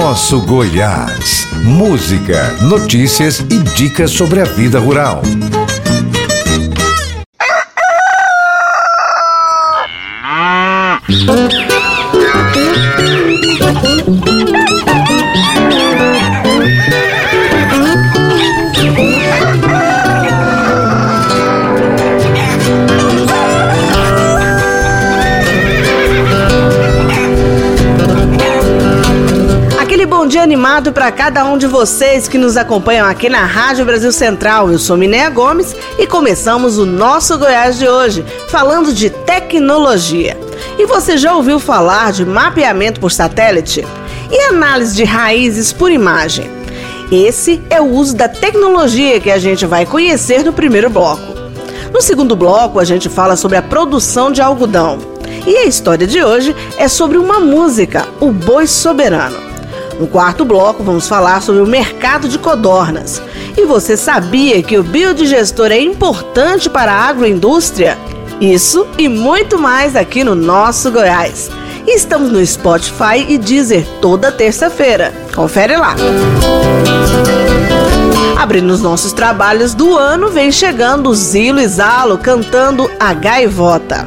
Nosso Goiás. Música, notícias e dicas sobre a vida rural. dia animado para cada um de vocês que nos acompanham aqui na Rádio Brasil Central. Eu sou Minéia Gomes e começamos o nosso Goiás de hoje falando de tecnologia. E você já ouviu falar de mapeamento por satélite? E análise de raízes por imagem? Esse é o uso da tecnologia que a gente vai conhecer no primeiro bloco. No segundo bloco, a gente fala sobre a produção de algodão. E a história de hoje é sobre uma música, o Boi Soberano. No quarto bloco, vamos falar sobre o mercado de codornas. E você sabia que o biodigestor é importante para a agroindústria? Isso e muito mais aqui no nosso Goiás. estamos no Spotify e Deezer toda terça-feira. Confere lá. Abrindo os nossos trabalhos do ano, vem chegando Zilo e Zalo cantando A Gaivota.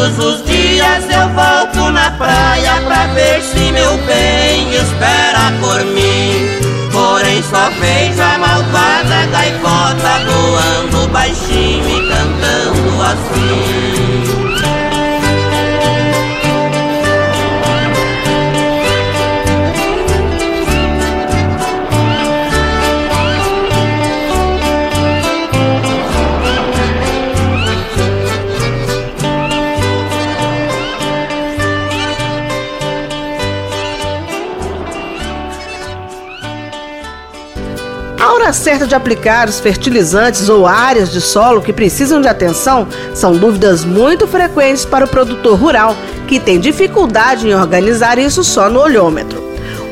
Todos os dias eu volto na praia pra ver se meu bem espera por mim. Porém só vejo a malvada gaivota voando baixinho e cantando assim. Hora certa de aplicar os fertilizantes ou áreas de solo que precisam de atenção são dúvidas muito frequentes para o produtor rural, que tem dificuldade em organizar isso só no olhômetro.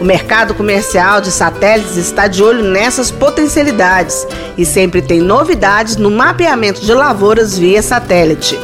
O mercado comercial de satélites está de olho nessas potencialidades e sempre tem novidades no mapeamento de lavouras via satélite.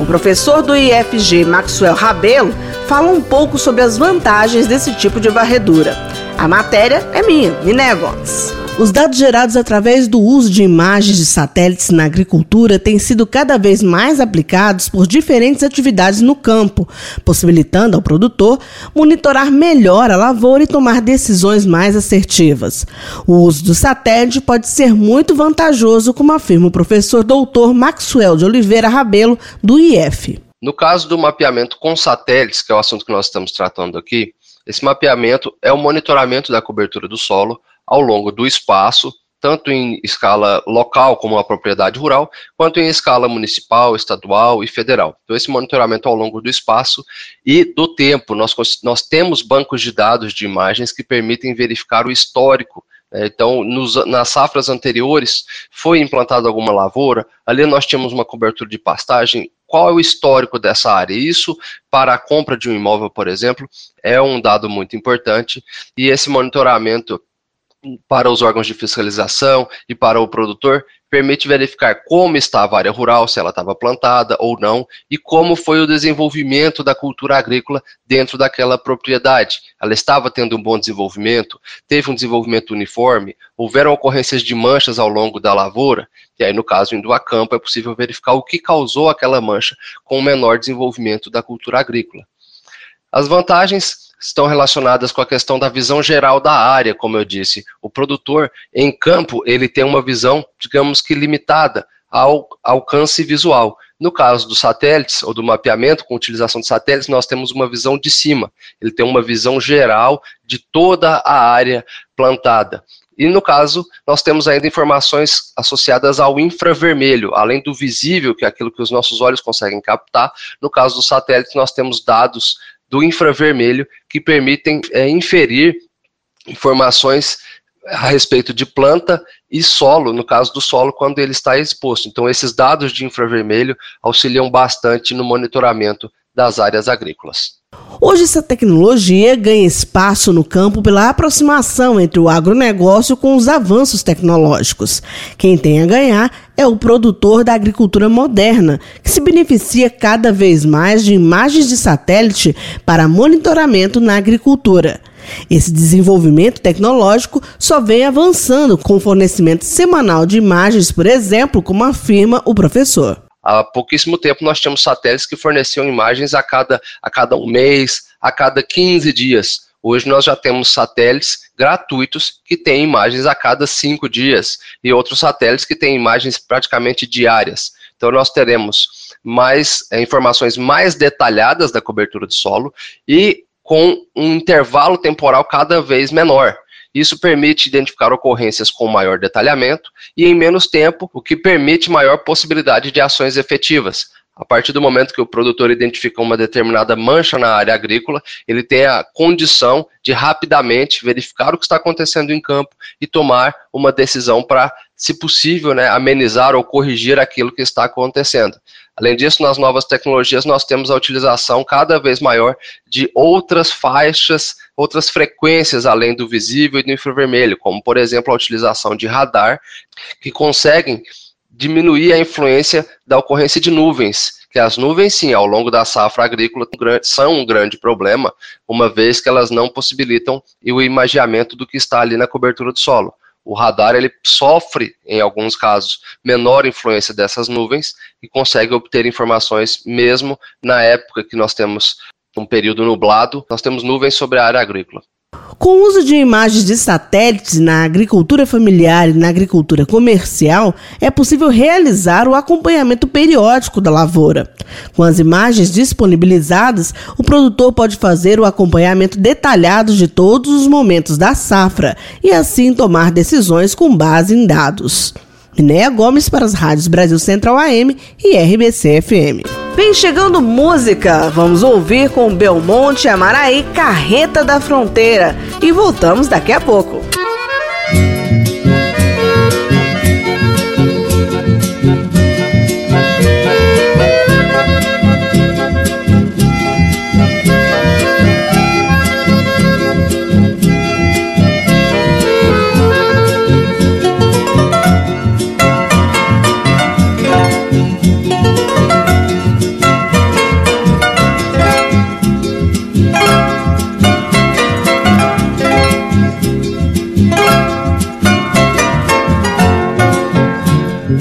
O professor do IFG, Maxwell Rabelo, fala um pouco sobre as vantagens desse tipo de varredura. A matéria é minha, Miné Gomes. Os dados gerados através do uso de imagens de satélites na agricultura têm sido cada vez mais aplicados por diferentes atividades no campo, possibilitando ao produtor monitorar melhor a lavoura e tomar decisões mais assertivas. O uso do satélite pode ser muito vantajoso, como afirma o professor doutor Maxwell de Oliveira Rabelo, do IF. No caso do mapeamento com satélites, que é o assunto que nós estamos tratando aqui, esse mapeamento é o monitoramento da cobertura do solo ao longo do espaço, tanto em escala local, como a propriedade rural, quanto em escala municipal, estadual e federal. Então, esse monitoramento ao longo do espaço e do tempo, nós, nós temos bancos de dados de imagens que permitem verificar o histórico né? então, nos, nas safras anteriores, foi implantada alguma lavoura, ali nós tínhamos uma cobertura de pastagem qual é o histórico dessa área. Isso, para a compra de um imóvel, por exemplo, é um dado muito importante, e esse monitoramento para os órgãos de fiscalização e para o produtor permite verificar como estava a área rural, se ela estava plantada ou não, e como foi o desenvolvimento da cultura agrícola dentro daquela propriedade. Ela estava tendo um bom desenvolvimento, teve um desenvolvimento uniforme, houveram ocorrências de manchas ao longo da lavoura, e aí, no caso, indo a campo, é possível verificar o que causou aquela mancha com o menor desenvolvimento da cultura agrícola. As vantagens estão relacionadas com a questão da visão geral da área, como eu disse. O produtor em campo, ele tem uma visão, digamos que limitada ao alcance visual. No caso dos satélites ou do mapeamento com utilização de satélites, nós temos uma visão de cima. Ele tem uma visão geral de toda a área plantada. E no caso, nós temos ainda informações associadas ao infravermelho, além do visível, que é aquilo que os nossos olhos conseguem captar. No caso dos satélites, nós temos dados do infravermelho que permitem é, inferir informações a respeito de planta e solo, no caso do solo, quando ele está exposto. Então, esses dados de infravermelho auxiliam bastante no monitoramento das áreas agrícolas. Hoje, essa tecnologia ganha espaço no campo pela aproximação entre o agronegócio com os avanços tecnológicos. Quem tem a ganhar é o produtor da agricultura moderna, que se beneficia cada vez mais de imagens de satélite para monitoramento na agricultura. Esse desenvolvimento tecnológico só vem avançando com o fornecimento semanal de imagens, por exemplo, como afirma o professor. Há pouquíssimo tempo nós tínhamos satélites que forneciam imagens a cada, a cada um mês, a cada 15 dias. Hoje nós já temos satélites gratuitos que têm imagens a cada cinco dias e outros satélites que têm imagens praticamente diárias. Então nós teremos mais é, informações mais detalhadas da cobertura de solo e com um intervalo temporal cada vez menor. Isso permite identificar ocorrências com maior detalhamento e em menos tempo, o que permite maior possibilidade de ações efetivas. A partir do momento que o produtor identifica uma determinada mancha na área agrícola, ele tem a condição de rapidamente verificar o que está acontecendo em campo e tomar uma decisão para, se possível, né, amenizar ou corrigir aquilo que está acontecendo. Além disso, nas novas tecnologias, nós temos a utilização cada vez maior de outras faixas, outras frequências além do visível e do infravermelho, como, por exemplo, a utilização de radar, que conseguem diminuir a influência da ocorrência de nuvens, que as nuvens, sim, ao longo da safra agrícola são um grande problema, uma vez que elas não possibilitam o imagiamento do que está ali na cobertura do solo o radar ele sofre, em alguns casos, menor influência dessas nuvens e consegue obter informações mesmo na época que nós temos um período nublado, nós temos nuvens sobre a área agrícola. Com o uso de imagens de satélites na agricultura familiar e na agricultura comercial, é possível realizar o acompanhamento periódico da lavoura. Com as imagens disponibilizadas, o produtor pode fazer o acompanhamento detalhado de todos os momentos da safra e assim tomar decisões com base em dados. Minéia Gomes para as rádios Brasil Central AM e RBC FM. Vem chegando música. Vamos ouvir com Belmonte Amaraí Carreta da Fronteira. E voltamos daqui a pouco.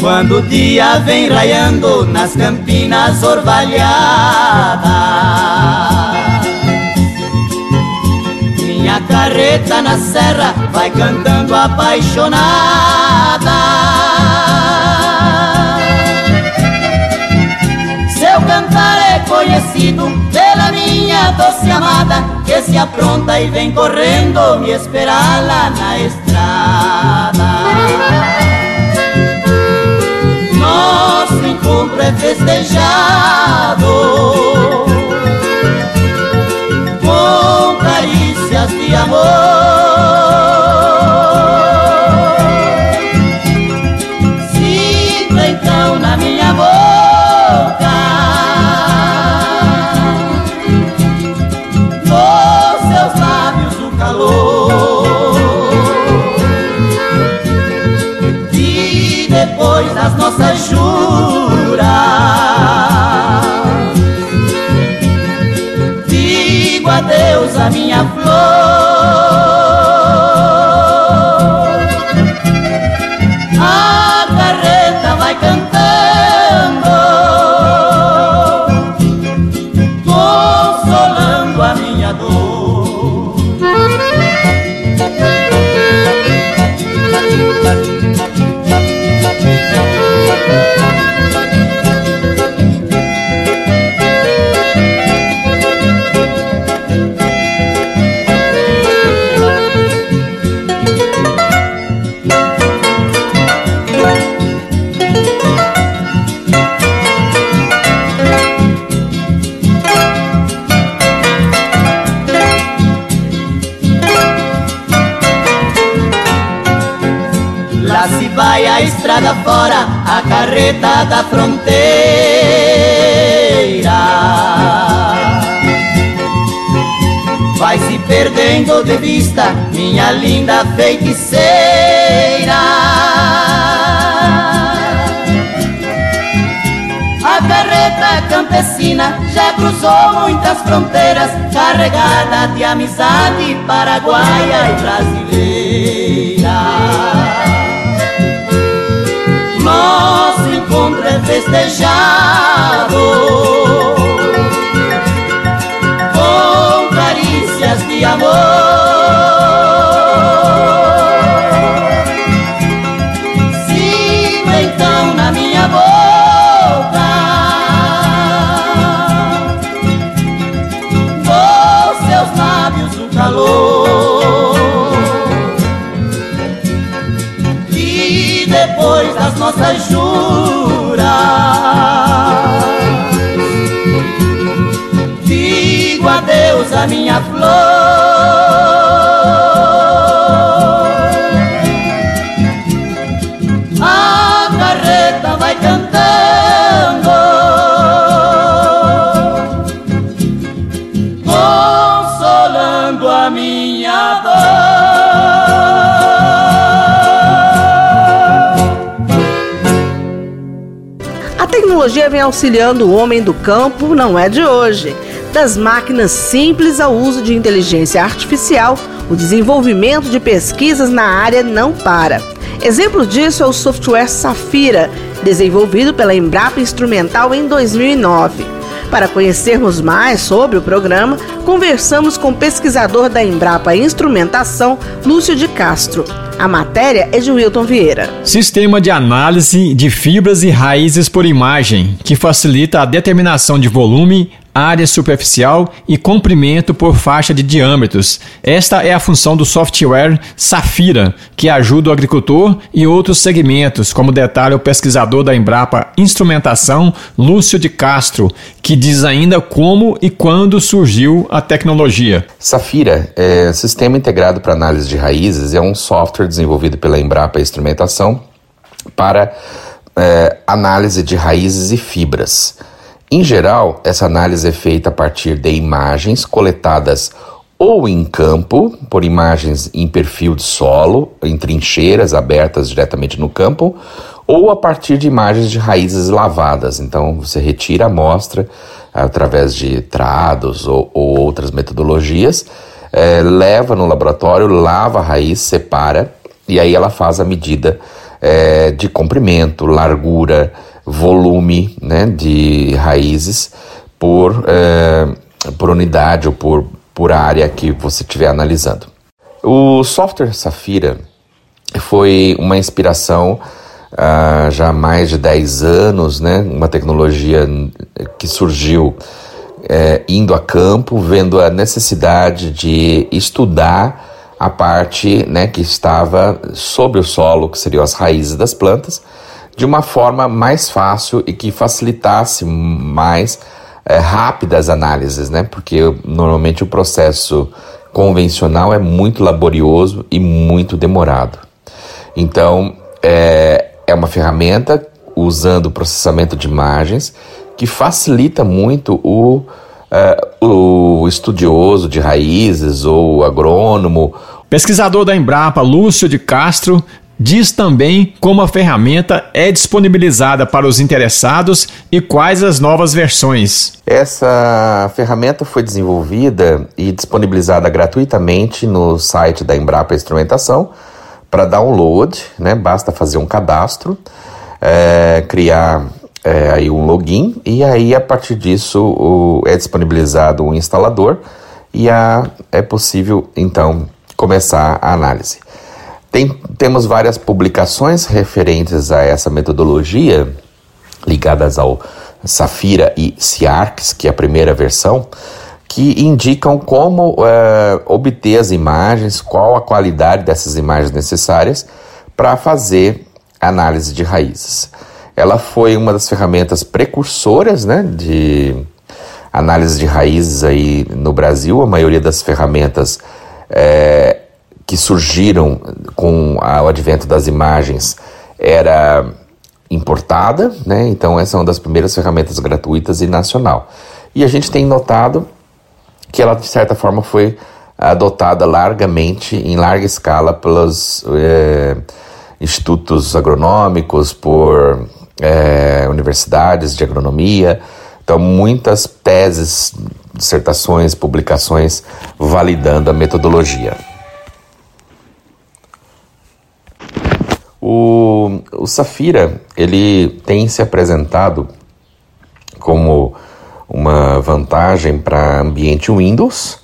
Quando o dia vem raiando nas campinas orvalhadas Minha carreta na serra vai cantando apaixonada. Seu cantar é conhecido pela minha doce amada Que se apronta e vem correndo me esperar lá na estrada é festejado com carícias de amor. la flor. Estrada fora, a carreta da fronteira. Vai se perdendo de vista, minha linda feiticeira. A carreta campesina já cruzou muitas fronteiras, carregada de amizade paraguaia e brasileira. Festejado com carícias de amor. Sigo então na minha boca dos seus lábios o calor. E depois das nossas à minha flor. A carreta vai cantando, consolando a minha dor. A tecnologia vem auxiliando o homem do campo, não é de hoje. Das máquinas simples ao uso de inteligência artificial, o desenvolvimento de pesquisas na área não para. Exemplo disso é o software Safira, desenvolvido pela Embrapa Instrumental em 2009. Para conhecermos mais sobre o programa, conversamos com o pesquisador da Embrapa Instrumentação, Lúcio de Castro. A matéria é de Wilton Vieira. Sistema de análise de fibras e raízes por imagem, que facilita a determinação de volume, área superficial e comprimento por faixa de diâmetros. Esta é a função do software Safira, que ajuda o agricultor e outros segmentos, como detalha o pesquisador da Embrapa Instrumentação, Lúcio de Castro, que diz ainda como e quando surgiu a tecnologia. Safira é Sistema Integrado para Análise de Raízes, é um software desenvolvido pela Embrapa Instrumentação para é, análise de raízes e fibras. Em geral, essa análise é feita a partir de imagens coletadas ou em campo, por imagens em perfil de solo, em trincheiras abertas diretamente no campo, ou a partir de imagens de raízes lavadas. Então, você retira a amostra através de trados ou, ou outras metodologias, é, leva no laboratório, lava a raiz, separa, e aí ela faz a medida é, de comprimento, largura, volume né, de raízes por, é, por unidade ou por, por área que você estiver analisando. O software Safira foi uma inspiração há já há mais de 10 anos, né, uma tecnologia que surgiu é, indo a campo, vendo a necessidade de estudar a parte né, que estava sobre o solo, que seriam as raízes das plantas, de uma forma mais fácil e que facilitasse mais é, rápidas análises, né? Porque normalmente o processo convencional é muito laborioso e muito demorado. Então, é, é uma ferramenta usando processamento de imagens que facilita muito o, uh, o estudioso de raízes ou agrônomo. Pesquisador da Embrapa, Lúcio de Castro, diz também como a ferramenta é disponibilizada para os interessados e quais as novas versões. Essa ferramenta foi desenvolvida e disponibilizada gratuitamente no site da Embrapa Instrumentação para download, né? Basta fazer um cadastro, é, criar é, aí um login e aí a partir disso o, é disponibilizado um instalador e a, é possível então começar a análise. Tem, temos várias publicações referentes a essa metodologia, ligadas ao Safira e Ciarx, que é a primeira versão, que indicam como é, obter as imagens, qual a qualidade dessas imagens necessárias para fazer análise de raízes. Ela foi uma das ferramentas precursoras né, de análise de raízes aí no Brasil. A maioria das ferramentas é, que surgiram com o advento das imagens era importada, né? Então essa é uma das primeiras ferramentas gratuitas e nacional. E a gente tem notado que ela de certa forma foi adotada largamente, em larga escala, pelos é, institutos agronômicos, por é, universidades de agronomia. Então, muitas teses, dissertações, publicações validando a metodologia. O, o Safira ele tem se apresentado como uma vantagem para ambiente Windows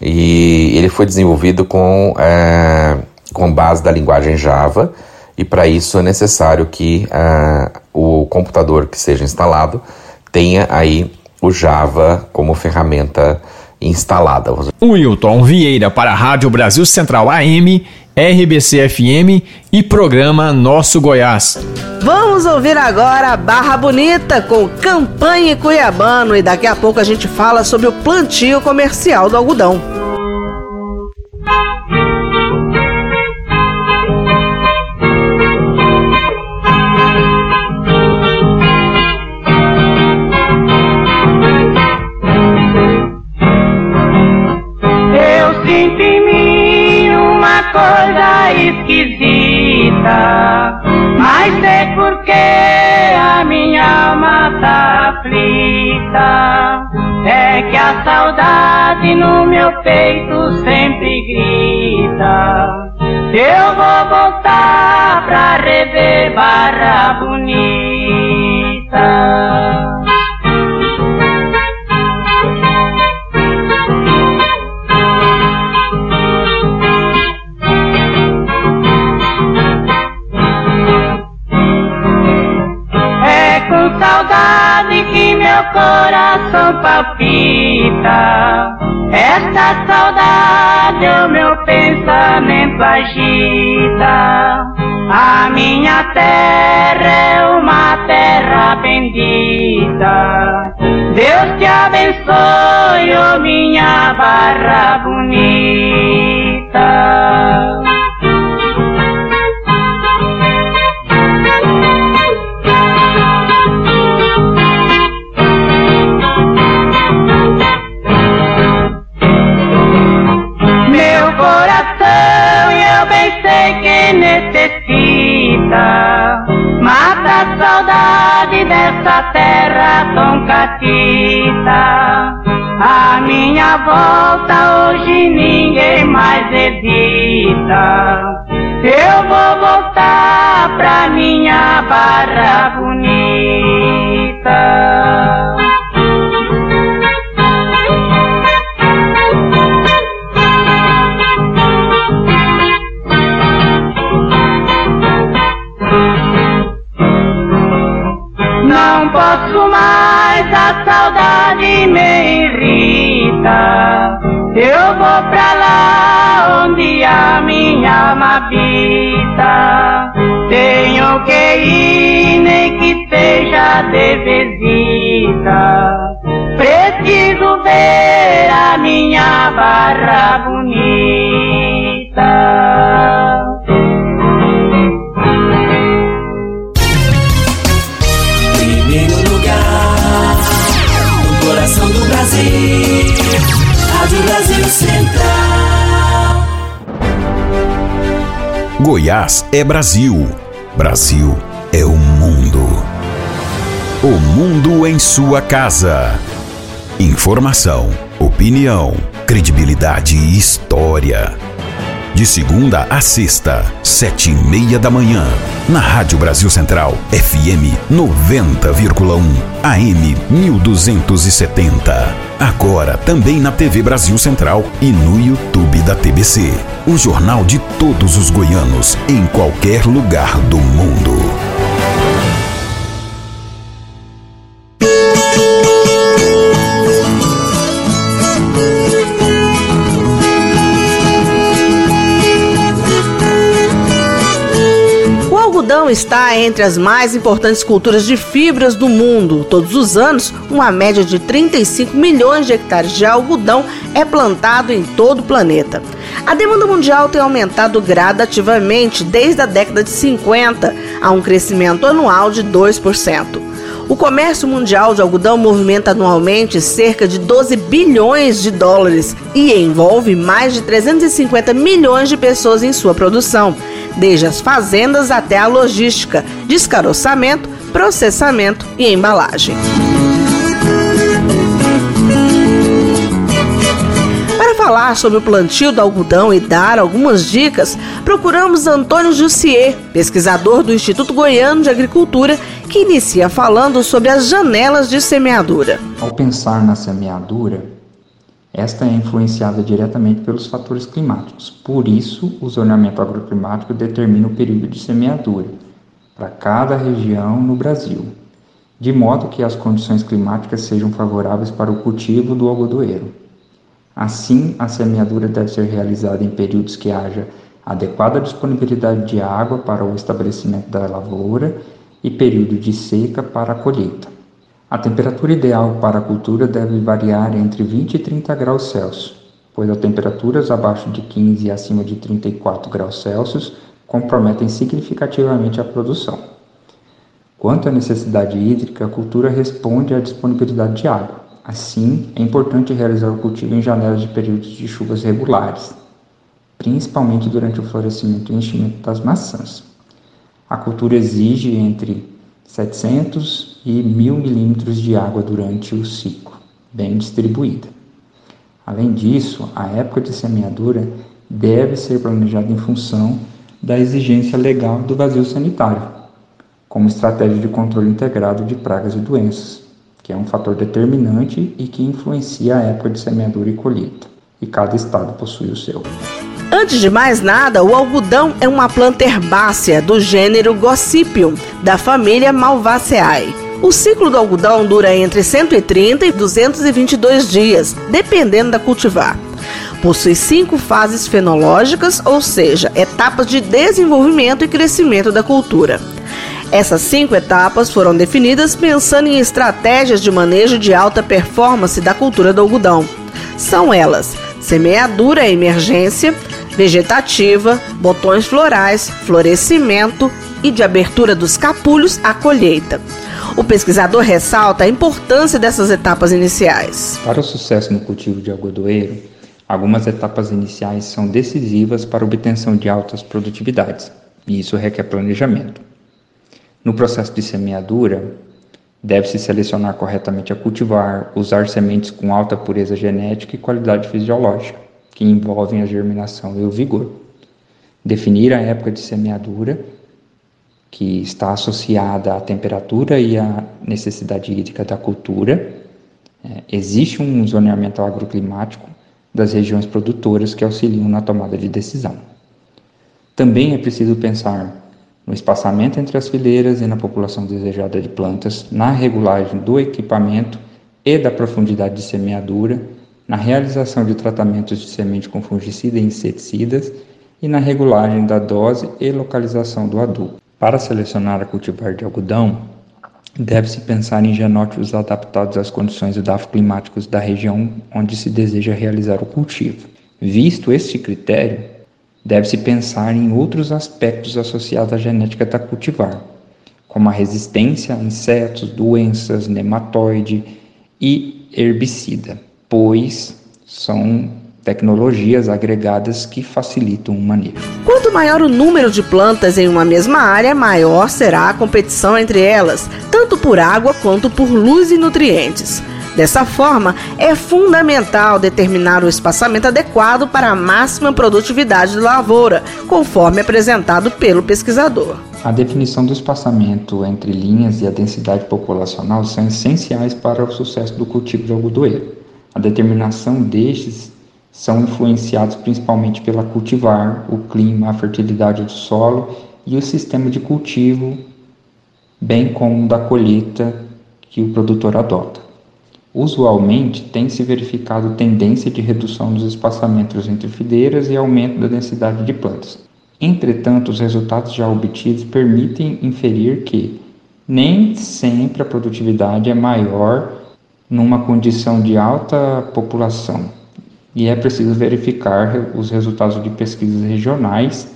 e ele foi desenvolvido com, é, com base da linguagem Java e para isso é necessário que é, o computador que seja instalado tenha aí o Java como ferramenta instalada. Wilton Vieira para a Rádio Brasil Central AM RBC-FM e programa Nosso Goiás. Vamos ouvir agora Barra Bonita com Campanha Cuiabano e daqui a pouco a gente fala sobre o plantio comercial do algodão. Mas sei porque a minha alma tá aflita. É que a saudade no meu peito sempre grita. Eu vou voltar pra rever Barra Bonita. Coração palpita. Esta saudade o meu pensamento agita. A minha terra é uma terra bendita. Deus te abençoe, oh minha barra bonita. Necessita. Mata a saudade dessa terra tão catita. A minha volta hoje ninguém mais evita. Eu vou voltar pra minha barra bonita. Mais, a saudade me irrita. Eu vou pra lá onde a minha alma habita. Tenho que ir, nem que seja de visita. Preciso ver a minha barra bonita. Rádio Brasil Central. Goiás é Brasil. Brasil é o mundo. O mundo em sua casa. Informação, opinião, credibilidade e história. De segunda a sexta, sete e meia da manhã. Na Rádio Brasil Central, FM 90,1, AM 1270. Agora também na TV Brasil Central e no YouTube da TBC. O jornal de todos os goianos, em qualquer lugar do mundo. Está entre as mais importantes culturas de fibras do mundo. Todos os anos, uma média de 35 milhões de hectares de algodão é plantado em todo o planeta. A demanda mundial tem aumentado gradativamente desde a década de 50, a um crescimento anual de 2%. O comércio mundial de algodão movimenta anualmente cerca de 12 bilhões de dólares e envolve mais de 350 milhões de pessoas em sua produção, desde as fazendas até a logística, descaroçamento, processamento e embalagem. falar sobre o plantio do algodão e dar algumas dicas, procuramos Antônio Jussier, pesquisador do Instituto Goiano de Agricultura, que inicia falando sobre as janelas de semeadura. Ao pensar na semeadura, esta é influenciada diretamente pelos fatores climáticos. Por isso, o zoneamento agroclimático determina o período de semeadura para cada região no Brasil, de modo que as condições climáticas sejam favoráveis para o cultivo do algodoeiro. Assim, a semeadura deve ser realizada em períodos que haja adequada disponibilidade de água para o estabelecimento da lavoura e período de seca para a colheita. A temperatura ideal para a cultura deve variar entre 20 e 30 graus Celsius, pois as temperaturas abaixo de 15 e acima de 34 graus Celsius comprometem significativamente a produção. Quanto à necessidade hídrica, a cultura responde à disponibilidade de água. Assim, é importante realizar o cultivo em janelas de períodos de chuvas regulares, principalmente durante o florescimento e enchimento das maçãs. A cultura exige entre 700 e 1000 milímetros de água durante o ciclo, bem distribuída. Além disso, a época de semeadura deve ser planejada em função da exigência legal do vazio sanitário, como estratégia de controle integrado de pragas e doenças, que é um fator determinante e que influencia a época de semeadura e colheita. E cada estado possui o seu. Antes de mais nada, o algodão é uma planta herbácea do gênero Gossypium, da família Malvaceae. O ciclo do algodão dura entre 130 e 222 dias, dependendo da cultivar. Possui cinco fases fenológicas, ou seja, etapas de desenvolvimento e crescimento da cultura. Essas cinco etapas foram definidas pensando em estratégias de manejo de alta performance da cultura do algodão. São elas: semeadura emergência, vegetativa, botões florais, florescimento e de abertura dos capulhos à colheita. O pesquisador ressalta a importância dessas etapas iniciais. Para o sucesso no cultivo de algodoeiro, algumas etapas iniciais são decisivas para a obtenção de altas produtividades, e isso requer planejamento. No processo de semeadura, deve-se selecionar corretamente a cultivar, usar sementes com alta pureza genética e qualidade fisiológica, que envolvem a germinação e o vigor. Definir a época de semeadura, que está associada à temperatura e à necessidade hídrica da cultura. É, existe um zoneamento agroclimático das regiões produtoras que auxiliam na tomada de decisão. Também é preciso pensar no espaçamento entre as fileiras e na população desejada de plantas, na regulagem do equipamento e da profundidade de semeadura, na realização de tratamentos de semente com fungicida e inseticidas e na regulagem da dose e localização do adubo. Para selecionar a cultivar de algodão, deve-se pensar em genótipos adaptados às condições edafoclimáticas da região onde se deseja realizar o cultivo. Visto este critério, deve-se pensar em outros aspectos associados à genética da cultivar, como a resistência a insetos, doenças, nematóide e herbicida, pois são tecnologias agregadas que facilitam o manejo. Quanto maior o número de plantas em uma mesma área, maior será a competição entre elas, tanto por água quanto por luz e nutrientes. Dessa forma, é fundamental determinar o espaçamento adequado para a máxima produtividade da lavoura, conforme apresentado pelo pesquisador. A definição do espaçamento entre linhas e a densidade populacional são essenciais para o sucesso do cultivo de algodoeiro. A determinação destes são influenciados principalmente pela cultivar, o clima, a fertilidade do solo e o sistema de cultivo, bem como da colheita que o produtor adota. Usualmente, tem se verificado tendência de redução dos espaçamentos entre fileiras e aumento da densidade de plantas. Entretanto, os resultados já obtidos permitem inferir que nem sempre a produtividade é maior numa condição de alta população e é preciso verificar os resultados de pesquisas regionais,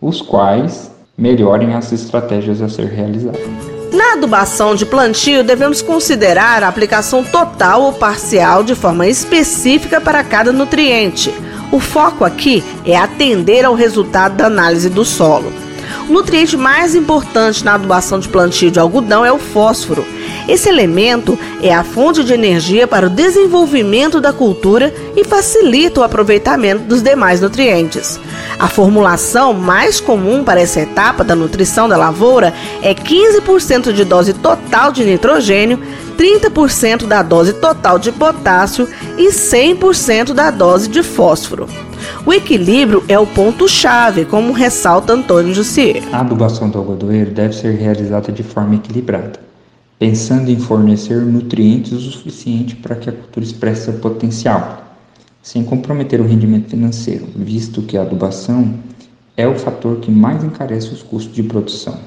os quais melhorem as estratégias a ser realizadas. Na adubação de plantio, devemos considerar a aplicação total ou parcial de forma específica para cada nutriente. O foco aqui é atender ao resultado da análise do solo. O nutriente mais importante na adubação de plantio de algodão é o fósforo. Esse elemento é a fonte de energia para o desenvolvimento da cultura e facilita o aproveitamento dos demais nutrientes. A formulação mais comum para essa etapa da nutrição da lavoura é 15% de dose total de nitrogênio, 30% da dose total de potássio e 100% da dose de fósforo. O equilíbrio é o ponto-chave, como ressalta Antônio Jussier. A adubação do algodoeiro deve ser realizada de forma equilibrada, pensando em fornecer nutrientes o suficiente para que a cultura expresse seu potencial, sem comprometer o rendimento financeiro, visto que a adubação é o fator que mais encarece os custos de produção.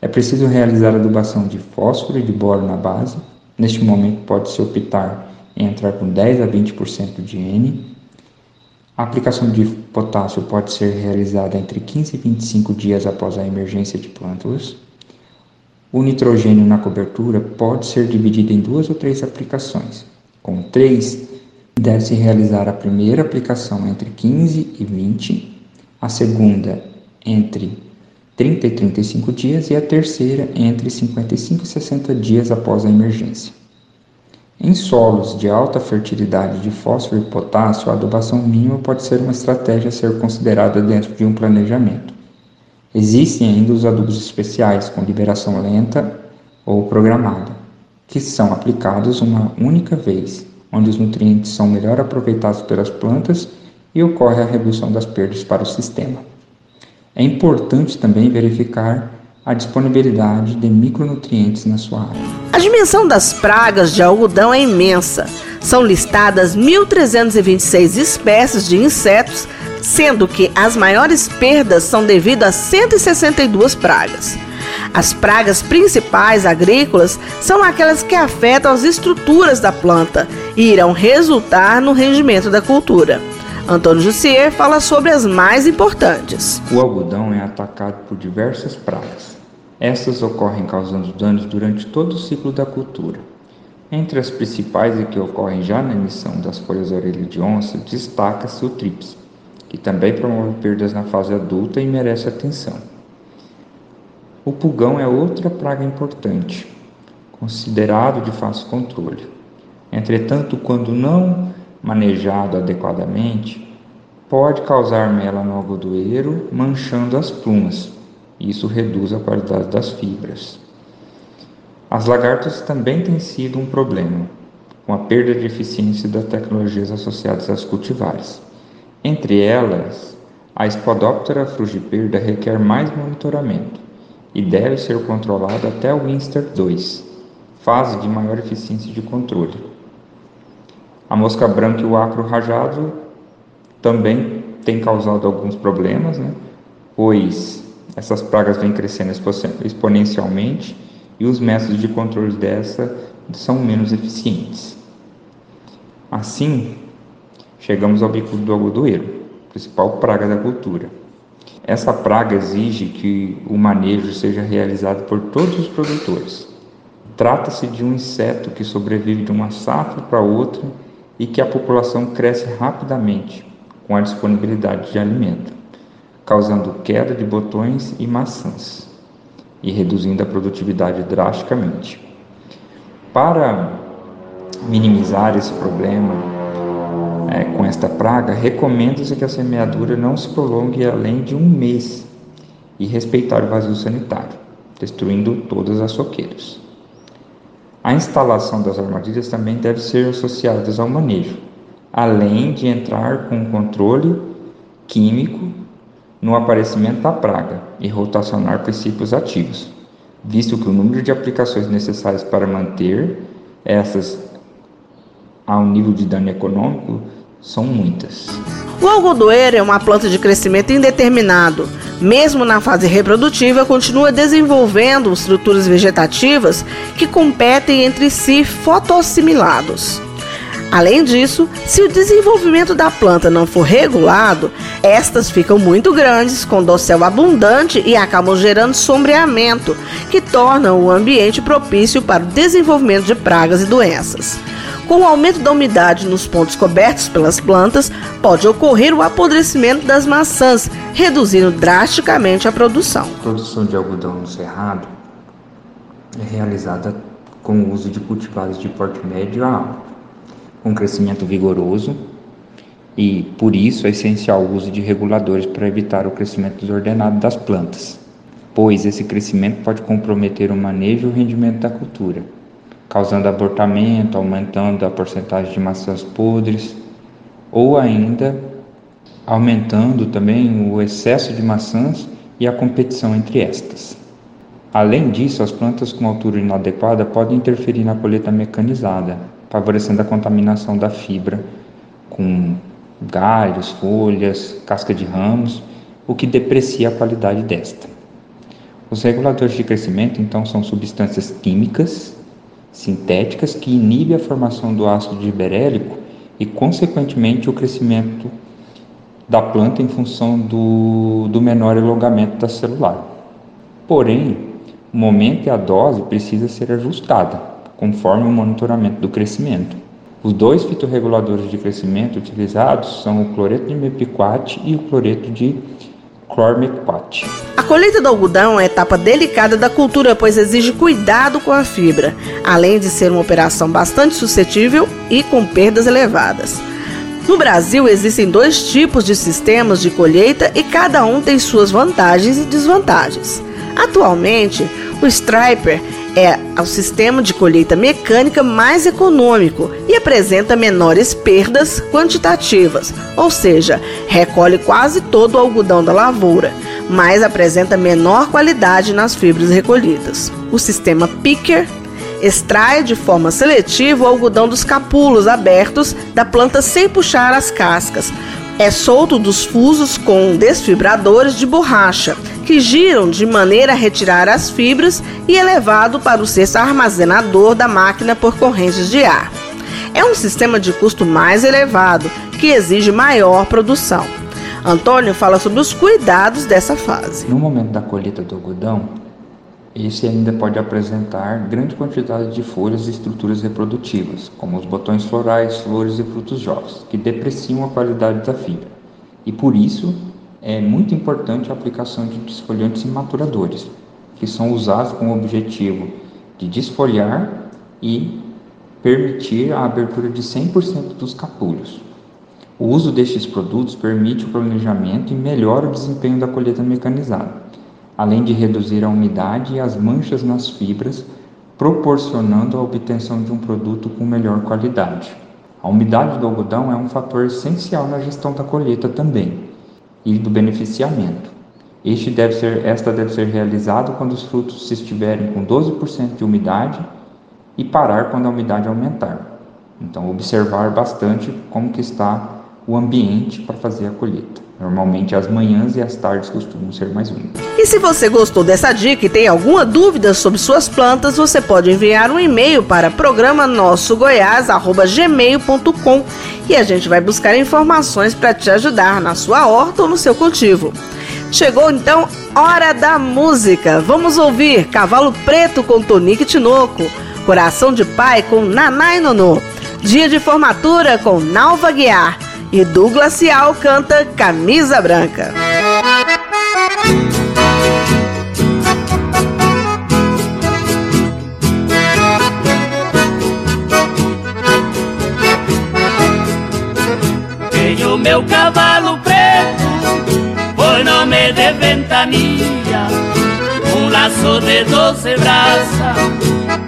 É preciso realizar adubação de fósforo e de boro na base. Neste momento, pode-se optar em entrar com 10 a 20% de N a aplicação de potássio pode ser realizada entre 15 e 25 dias após a emergência de plântulas. O nitrogênio na cobertura pode ser dividido em duas ou três aplicações. Com três, deve-se realizar a primeira aplicação entre 15 e 20, a segunda entre 30 e 35 dias e a terceira entre 55 e 60 dias após a emergência. Em solos de alta fertilidade de fósforo e potássio, a adubação mínima pode ser uma estratégia a ser considerada dentro de um planejamento. Existem ainda os adubos especiais, com liberação lenta ou programada, que são aplicados uma única vez, onde os nutrientes são melhor aproveitados pelas plantas e ocorre a redução das perdas para o sistema. É importante também verificar a disponibilidade de micronutrientes na sua área. A dimensão das pragas de algodão é imensa. São listadas 1.326 espécies de insetos, sendo que as maiores perdas são devido a 162 pragas. As pragas principais agrícolas são aquelas que afetam as estruturas da planta e irão resultar no rendimento da cultura. Antônio Jussier fala sobre as mais importantes. O algodão é atacado por diversas pragas. Essas ocorrem causando danos durante todo o ciclo da cultura. Entre as principais e que ocorrem já na emissão das folhas orelha de onça, destaca-se o trips, que também promove perdas na fase adulta e merece atenção. O pulgão é outra praga importante, considerado de fácil controle. Entretanto, quando não manejado adequadamente, pode causar mela no algodoeiro, manchando as plumas. Isso reduz a qualidade das fibras. As lagartas também têm sido um problema, com a perda de eficiência das tecnologias associadas às cultivares. Entre elas, a Spodoptera frugiperda requer mais monitoramento e deve ser controlada até o Winster 2, fase de maior eficiência de controle. A mosca branca e o acro rajado também têm causado alguns problemas, né? pois essas pragas vêm crescendo exponencialmente e os métodos de controle dessa são menos eficientes. Assim, chegamos ao bicudo do algodoeiro, principal praga da cultura. Essa praga exige que o manejo seja realizado por todos os produtores. Trata-se de um inseto que sobrevive de uma safra para outra e que a população cresce rapidamente com a disponibilidade de alimento, causando queda de botões e maçãs e reduzindo a produtividade drasticamente. Para minimizar esse problema é, com esta praga, recomenda-se que a semeadura não se prolongue além de um mês e respeitar o vazio sanitário, destruindo todas as soqueiras. A instalação das armadilhas também deve ser associada ao manejo, além de entrar com controle químico no aparecimento da praga e rotacionar princípios ativos, visto que o número de aplicações necessárias para manter essas a um nível de dano econômico são muitas. O algodoeiro é uma planta de crescimento indeterminado. Mesmo na fase reprodutiva, continua desenvolvendo estruturas vegetativas que competem entre si fotossimilados. Além disso, se o desenvolvimento da planta não for regulado, estas ficam muito grandes, com dossel abundante e acabam gerando sombreamento, que torna o ambiente propício para o desenvolvimento de pragas e doenças. Com o aumento da umidade nos pontos cobertos pelas plantas, pode ocorrer o apodrecimento das maçãs, reduzindo drasticamente a produção. A produção de algodão no cerrado é realizada com o uso de cultivares de porte médio a alto um crescimento vigoroso e, por isso, é essencial o uso de reguladores para evitar o crescimento desordenado das plantas, pois esse crescimento pode comprometer o manejo e o rendimento da cultura, causando abortamento, aumentando a porcentagem de maçãs podres ou ainda aumentando também o excesso de maçãs e a competição entre estas. Além disso, as plantas com altura inadequada podem interferir na colheita mecanizada, favorecendo a contaminação da fibra com galhos, folhas, casca de ramos, o que deprecia a qualidade desta. Os reguladores de crescimento, então, são substâncias químicas sintéticas que inibem a formação do ácido giberélico e, consequentemente, o crescimento da planta em função do, do menor alongamento da celular. Porém, o momento e a dose precisa ser ajustada conforme o monitoramento do crescimento. Os dois fitorreguladores de crescimento utilizados são o cloreto de mepiquat e o cloreto de A colheita do algodão é etapa delicada da cultura, pois exige cuidado com a fibra, além de ser uma operação bastante suscetível e com perdas elevadas. No Brasil existem dois tipos de sistemas de colheita e cada um tem suas vantagens e desvantagens. Atualmente, o Striper é o sistema de colheita mecânica mais econômico e apresenta menores perdas quantitativas, ou seja, recolhe quase todo o algodão da lavoura, mas apresenta menor qualidade nas fibras recolhidas. O sistema Picker extrai de forma seletiva o algodão dos capulos abertos da planta sem puxar as cascas. É solto dos fusos com desfibradores de borracha giram de maneira a retirar as fibras e é levado para o cesto armazenador da máquina por correntes de ar. É um sistema de custo mais elevado que exige maior produção. Antônio fala sobre os cuidados dessa fase. No momento da colheita do algodão, esse ainda pode apresentar grande quantidade de folhas e estruturas reprodutivas, como os botões florais, flores e frutos jovens, que depreciam a qualidade da fibra. E por isso, é muito importante a aplicação de desfolhantes e maturadores, que são usados com o objetivo de desfolhar e permitir a abertura de 100% dos capulhos. O uso destes produtos permite o planejamento e melhora o desempenho da colheita mecanizada, além de reduzir a umidade e as manchas nas fibras, proporcionando a obtenção de um produto com melhor qualidade. A umidade do algodão é um fator essencial na gestão da colheita também e do beneficiamento. Este deve ser, esta deve ser realizado quando os frutos estiverem com 12% de umidade e parar quando a umidade aumentar. Então, observar bastante como que está o ambiente para fazer a colheita. Normalmente as manhãs e as tardes costumam ser mais úmidas. E se você gostou dessa dica e tem alguma dúvida sobre suas plantas, você pode enviar um e-mail para programa e a gente vai buscar informações para te ajudar na sua horta ou no seu cultivo. Chegou então hora da música. Vamos ouvir Cavalo Preto com Tonique Tinoco, Coração de Pai com Nanai Nonô, Dia de Formatura com Nalva Guiar e Douglas Cial canta Camisa Branca. Tenho meu cavalo preto, foi nome de ventania, um laço de doze braças,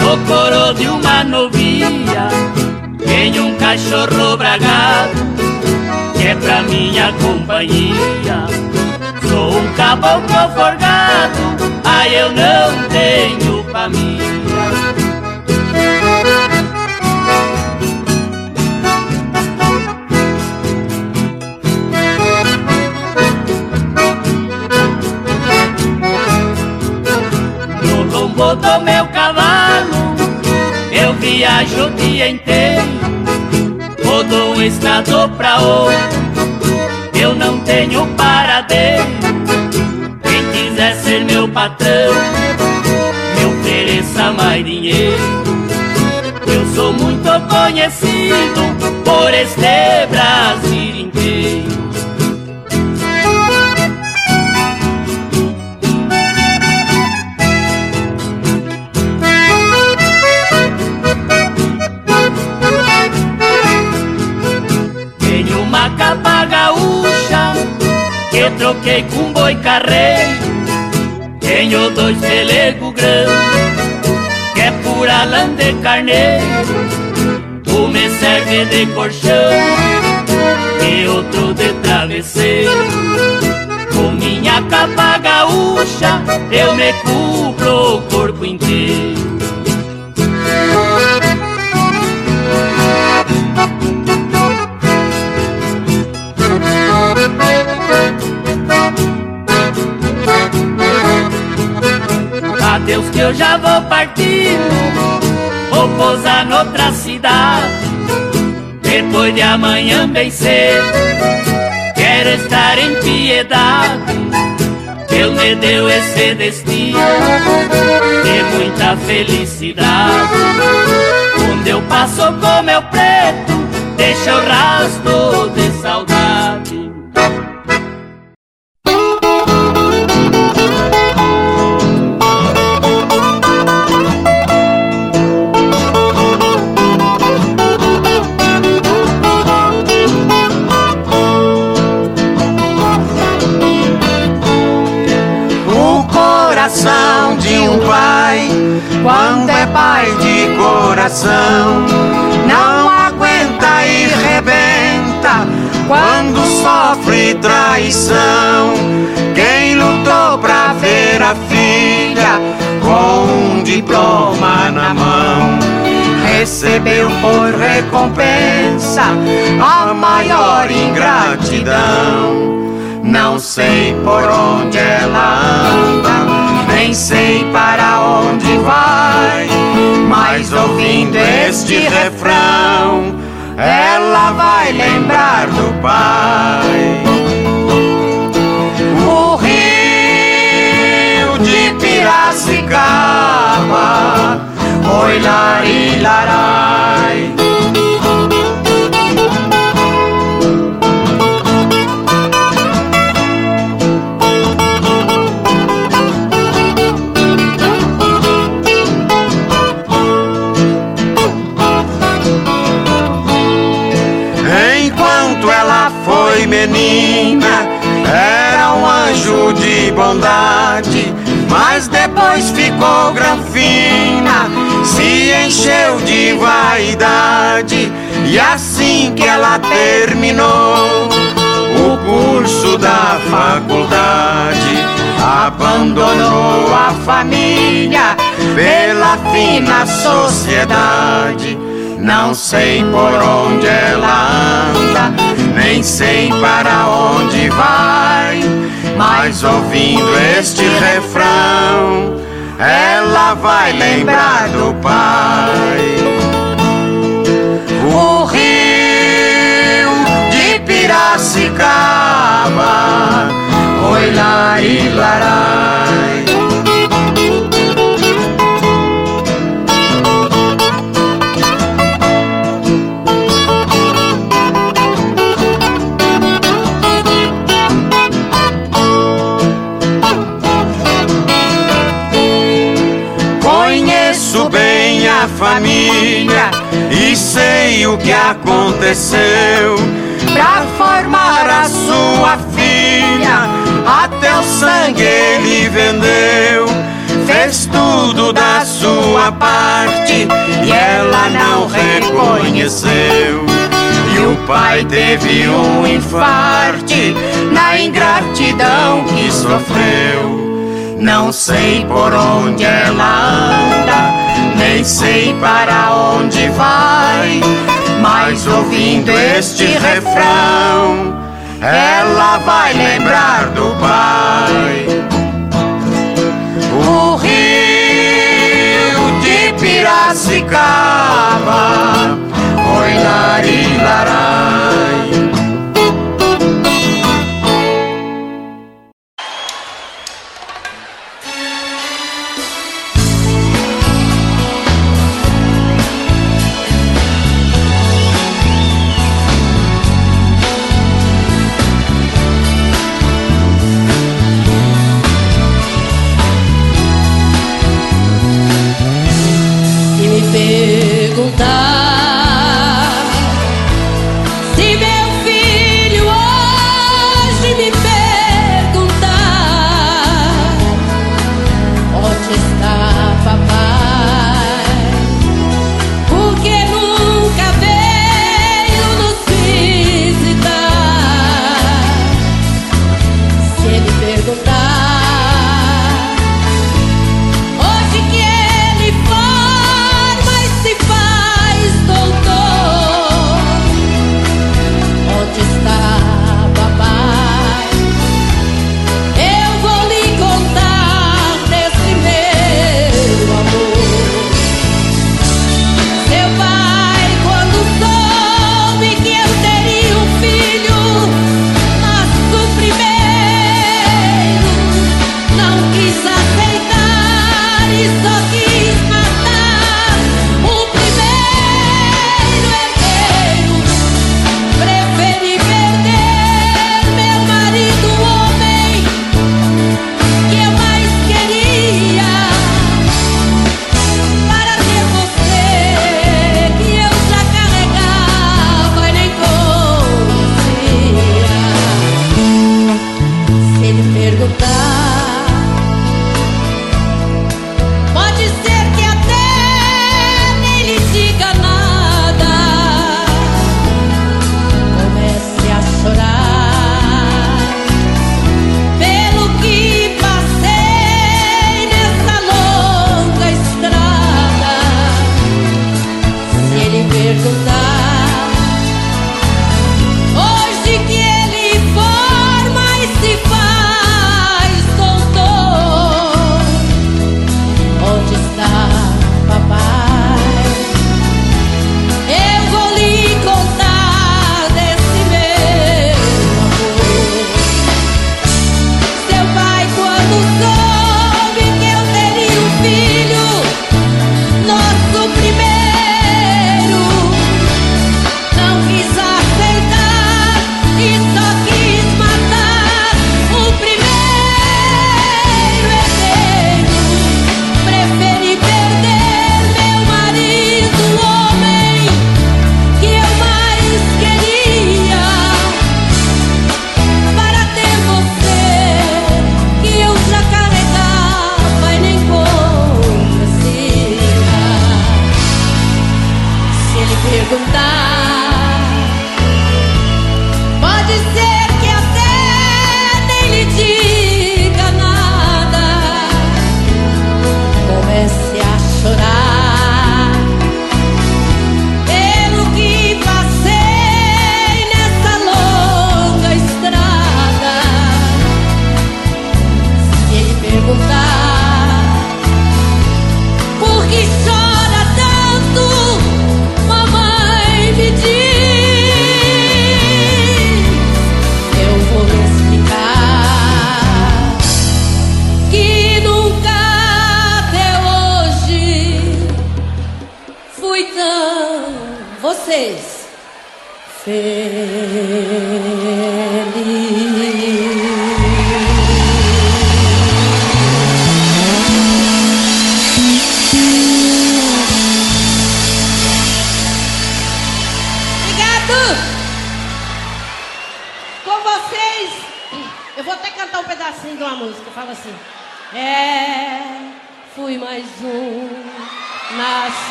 no coro de uma novinha. Tenho um cachorro bragado é pra minha companhia. Sou um caboclo forgado, ai eu não tenho família. Do meu cavalo, eu viajo o dia inteiro Rodou um estado pra outro, eu não tenho paradeiro. Quem quiser ser meu patrão, me ofereça mais dinheiro. Eu sou muito conhecido por este Brasil inteiro. Troquei com boi carreiro. Tenho dois pelegos grandes que é pura lã de carneiro. Um me serve de colchão e outro de travesseiro. Com minha capa gaúcha eu me cubro o corpo inteiro. Adeus que eu já vou partindo Vou pousar noutra cidade. Depois de amanhã bem cedo Quero estar em piedade. Deus me deu esse destino De muita felicidade. Onde eu passo com meu preto Deixa o rastro de pai, quando é pai de coração, não aguenta e rebenta quando sofre traição. Quem lutou pra ver a filha com um diploma na mão, recebeu por recompensa a maior ingratidão. Não sei por onde ela anda, nem sei para onde vai, mas ouvindo este refrão, ela vai lembrar do pai. O rio de Piracicaba, oi lari larai. Bondade. Mas depois ficou granfina, se encheu de vaidade. E assim que ela terminou o curso da faculdade, abandonou a família pela fina sociedade. Não sei por onde ela anda, nem sei para onde vai, mas ouvindo este refrão, ela vai lembrar do pai. O rio de Piracicaba, oi lari larai. E sei o que aconteceu. Pra formar a sua filha, até o sangue ele vendeu. Fez tudo da sua parte e ela não reconheceu. E o pai teve um infarte na ingratidão que sofreu. Não sei por onde ela anda, nem sei para onde vai, mas ouvindo este refrão, ela vai lembrar do pai. O rio de Piracicaba, oi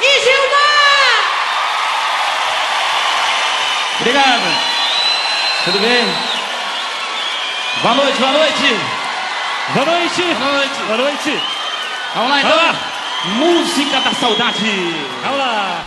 e Gilmar! Obrigado. Tudo bem? Boa noite, boa noite. Boa noite. Boa noite. Boa noite. Vamos lá então. Música da saudade. Vamos lá.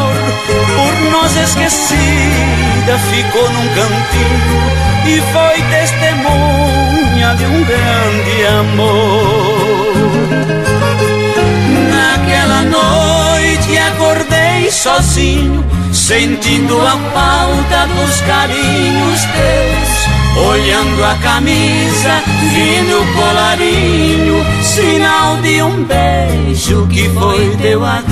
Por nós esquecida ficou num cantinho e foi testemunha de um grande amor. Naquela noite acordei sozinho sentindo a falta dos carinhos teus, olhando a camisa e no colarinho, sinal de um beijo que foi teu adeus.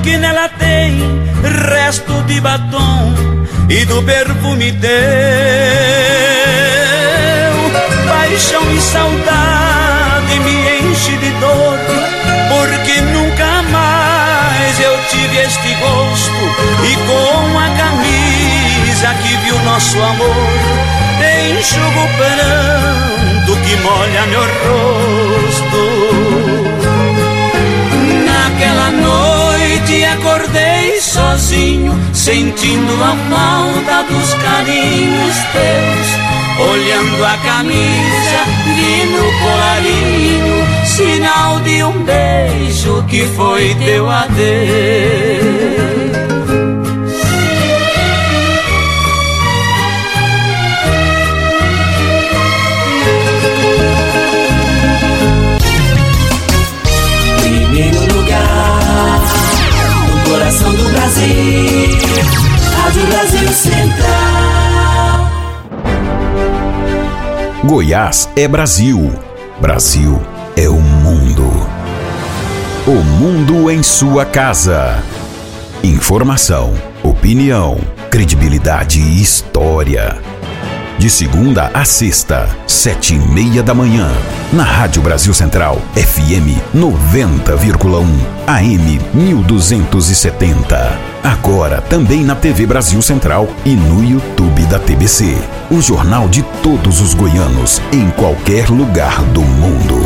porque nela tem resto de batom e do perfume teu. Paixão e saudade me enche de dor porque nunca mais eu tive este gosto e com a camisa que viu nosso amor enxugo o pranto que molha meu rosto. Noite acordei sozinho, sentindo a falta dos carinhos teus. olhando a camisa, vi no colarinho, sinal de um beijo que foi teu adeus. Brasil. Rádio Brasil Central. Goiás é Brasil. Brasil é o mundo. O mundo em sua casa. Informação, opinião, credibilidade e história. De segunda a sexta, sete e meia da manhã. Na Rádio Brasil Central, FM 90,1, AM 1270. Agora também na TV Brasil Central e no YouTube da TBC. O jornal de todos os goianos, em qualquer lugar do mundo.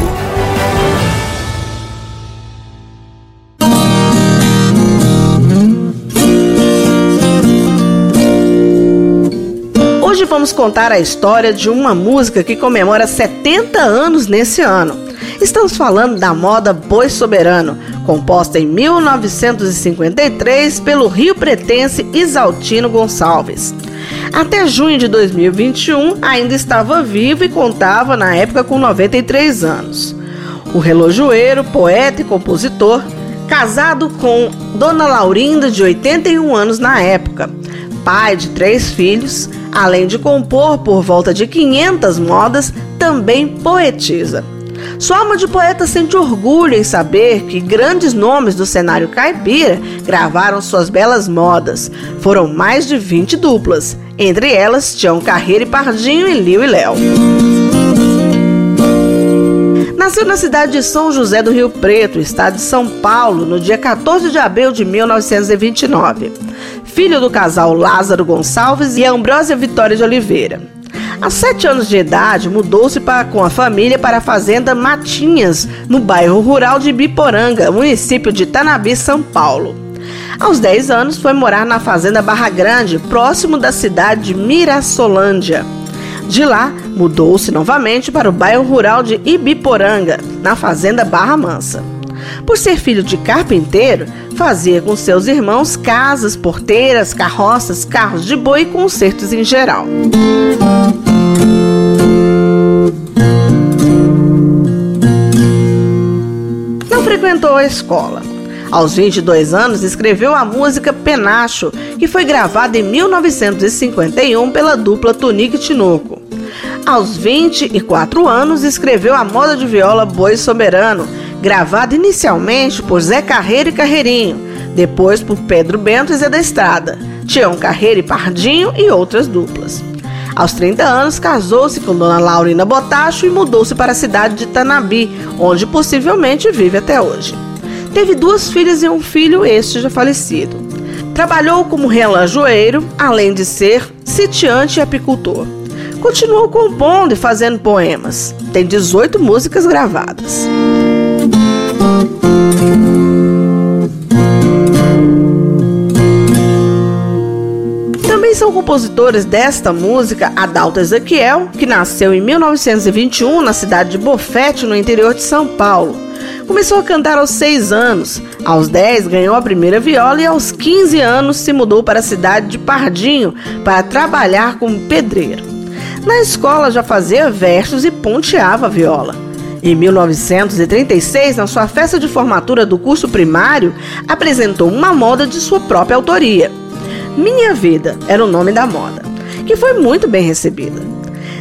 Hoje vamos contar a história de uma música que comemora 70 anos nesse ano. Estamos falando da moda Boi Soberano, composta em 1953 pelo rio pretense Isaltino Gonçalves. Até junho de 2021 ainda estava vivo e contava na época com 93 anos. O relojoeiro, poeta e compositor, casado com Dona Laurinda, de 81 anos na época, pai de três filhos, além de compor por volta de 500 modas, também poetiza. Sua alma de poeta sente orgulho em saber que grandes nomes do cenário caipira gravaram suas belas modas. Foram mais de 20 duplas, entre elas Tião Carreira e Pardinho e Liu e Léo. Nasceu na cidade de São José do Rio Preto, estado de São Paulo, no dia 14 de abril de 1929 filho do casal Lázaro Gonçalves e Ambrósia Vitória de Oliveira. Aos sete anos de idade, mudou-se com a família para a fazenda Matinhas, no bairro rural de Biporanga, município de Tanabi, São Paulo. Aos 10 anos, foi morar na fazenda Barra Grande, próximo da cidade de Mirassolândia. De lá, mudou-se novamente para o bairro rural de Ibiporanga, na fazenda Barra Mansa. Por ser filho de carpinteiro, fazia com seus irmãos casas, porteiras, carroças, carros de boi e concertos em geral. Não frequentou a escola. Aos 22 anos, escreveu a música Penacho, que foi gravada em 1951 pela dupla Tonique Tinoco. Aos 24 anos, escreveu a moda de viola Boi Soberano, gravado inicialmente por Zé Carreiro e Carreirinho, depois por Pedro Bento e Zé da Estrada, Tião Carreiro e Pardinho e outras duplas. Aos 30 anos, casou-se com Dona Laurina Botacho e mudou-se para a cidade de Tanabi, onde possivelmente vive até hoje. Teve duas filhas e um filho, este já falecido. Trabalhou como relojoeiro, além de ser sitiante e apicultor. Continuou compondo e fazendo poemas. Tem 18 músicas gravadas. Também são compositores desta música Adalto Ezequiel, que nasceu em 1921 na cidade de Bofete, no interior de São Paulo. Começou a cantar aos 6 anos, aos 10 ganhou a primeira viola e aos 15 anos se mudou para a cidade de Pardinho para trabalhar como pedreiro. Na escola já fazia versos e ponteava viola. Em 1936, na sua festa de formatura do curso primário, apresentou uma moda de sua própria autoria. Minha Vida era o nome da moda, que foi muito bem recebida.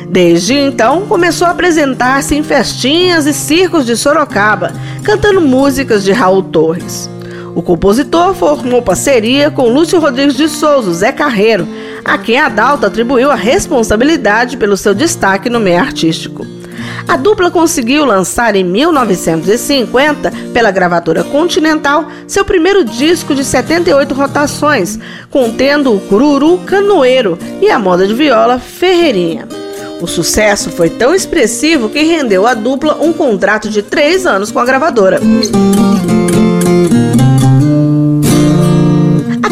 Desde então, começou a apresentar-se em festinhas e circos de Sorocaba, cantando músicas de Raul Torres. O compositor formou parceria com Lúcio Rodrigues de Souza, Zé Carreiro, a quem Adalto atribuiu a responsabilidade pelo seu destaque no meio artístico. A dupla conseguiu lançar em 1950, pela gravadora Continental, seu primeiro disco de 78 rotações, contendo o Cururu Canoeiro e a moda de viola Ferreirinha. O sucesso foi tão expressivo que rendeu à dupla um contrato de três anos com a gravadora.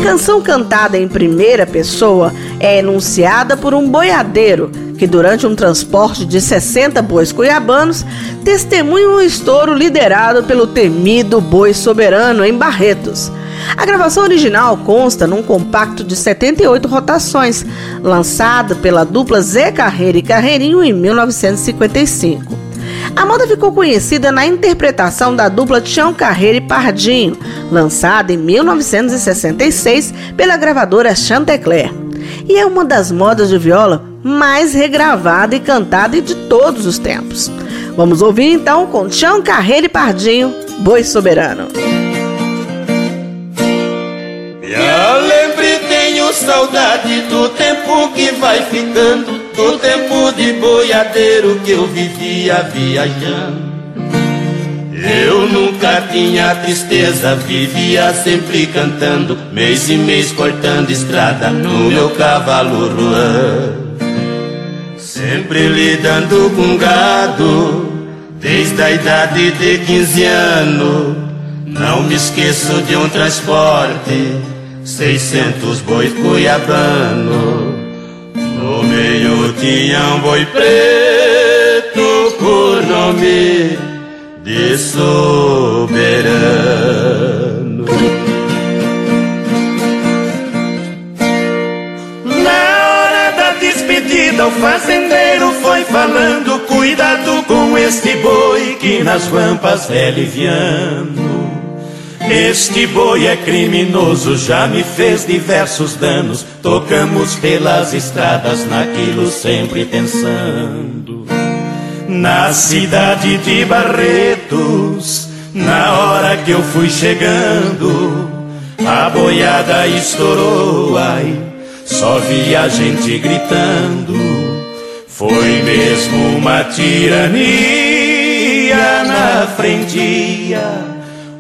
Canção cantada em primeira pessoa é enunciada por um boiadeiro que durante um transporte de 60 bois cuiabanos testemunham um estouro liderado pelo temido boi soberano em Barretos. A gravação original consta num compacto de 78 rotações, lançado pela dupla Zé Carreira e Carreirinho em 1955. A moda ficou conhecida na interpretação da dupla Tião Carreira e Pardinho, lançada em 1966 pela gravadora Chantecler. E é uma das modas de viola mais regravada e cantada de todos os tempos. Vamos ouvir então com Tião Carreira e Pardinho, Boi Soberano. Me lembre, tenho saudade do tempo que vai ficando, do tempo de boiadeiro que eu vivia viajando. Eu nunca tinha tristeza, vivia sempre cantando, mês e mês cortando estrada no meu cavalo Ruan. Sempre lidando com gado, desde a idade de 15 anos. Não me esqueço de um transporte, 600 bois cuiabano. No meio tinha um boi preto por nome de soberano. Na hora da despedida, o fazendeiro foi falando: Cuidado com este boi que nas rampas é liviano. Este boi é criminoso, já me fez diversos danos. Tocamos pelas estradas naquilo sempre pensando. Na cidade de Barretos, na hora que eu fui chegando, a boiada estourou, ai, só vi a gente gritando. Foi mesmo uma tirania na frente,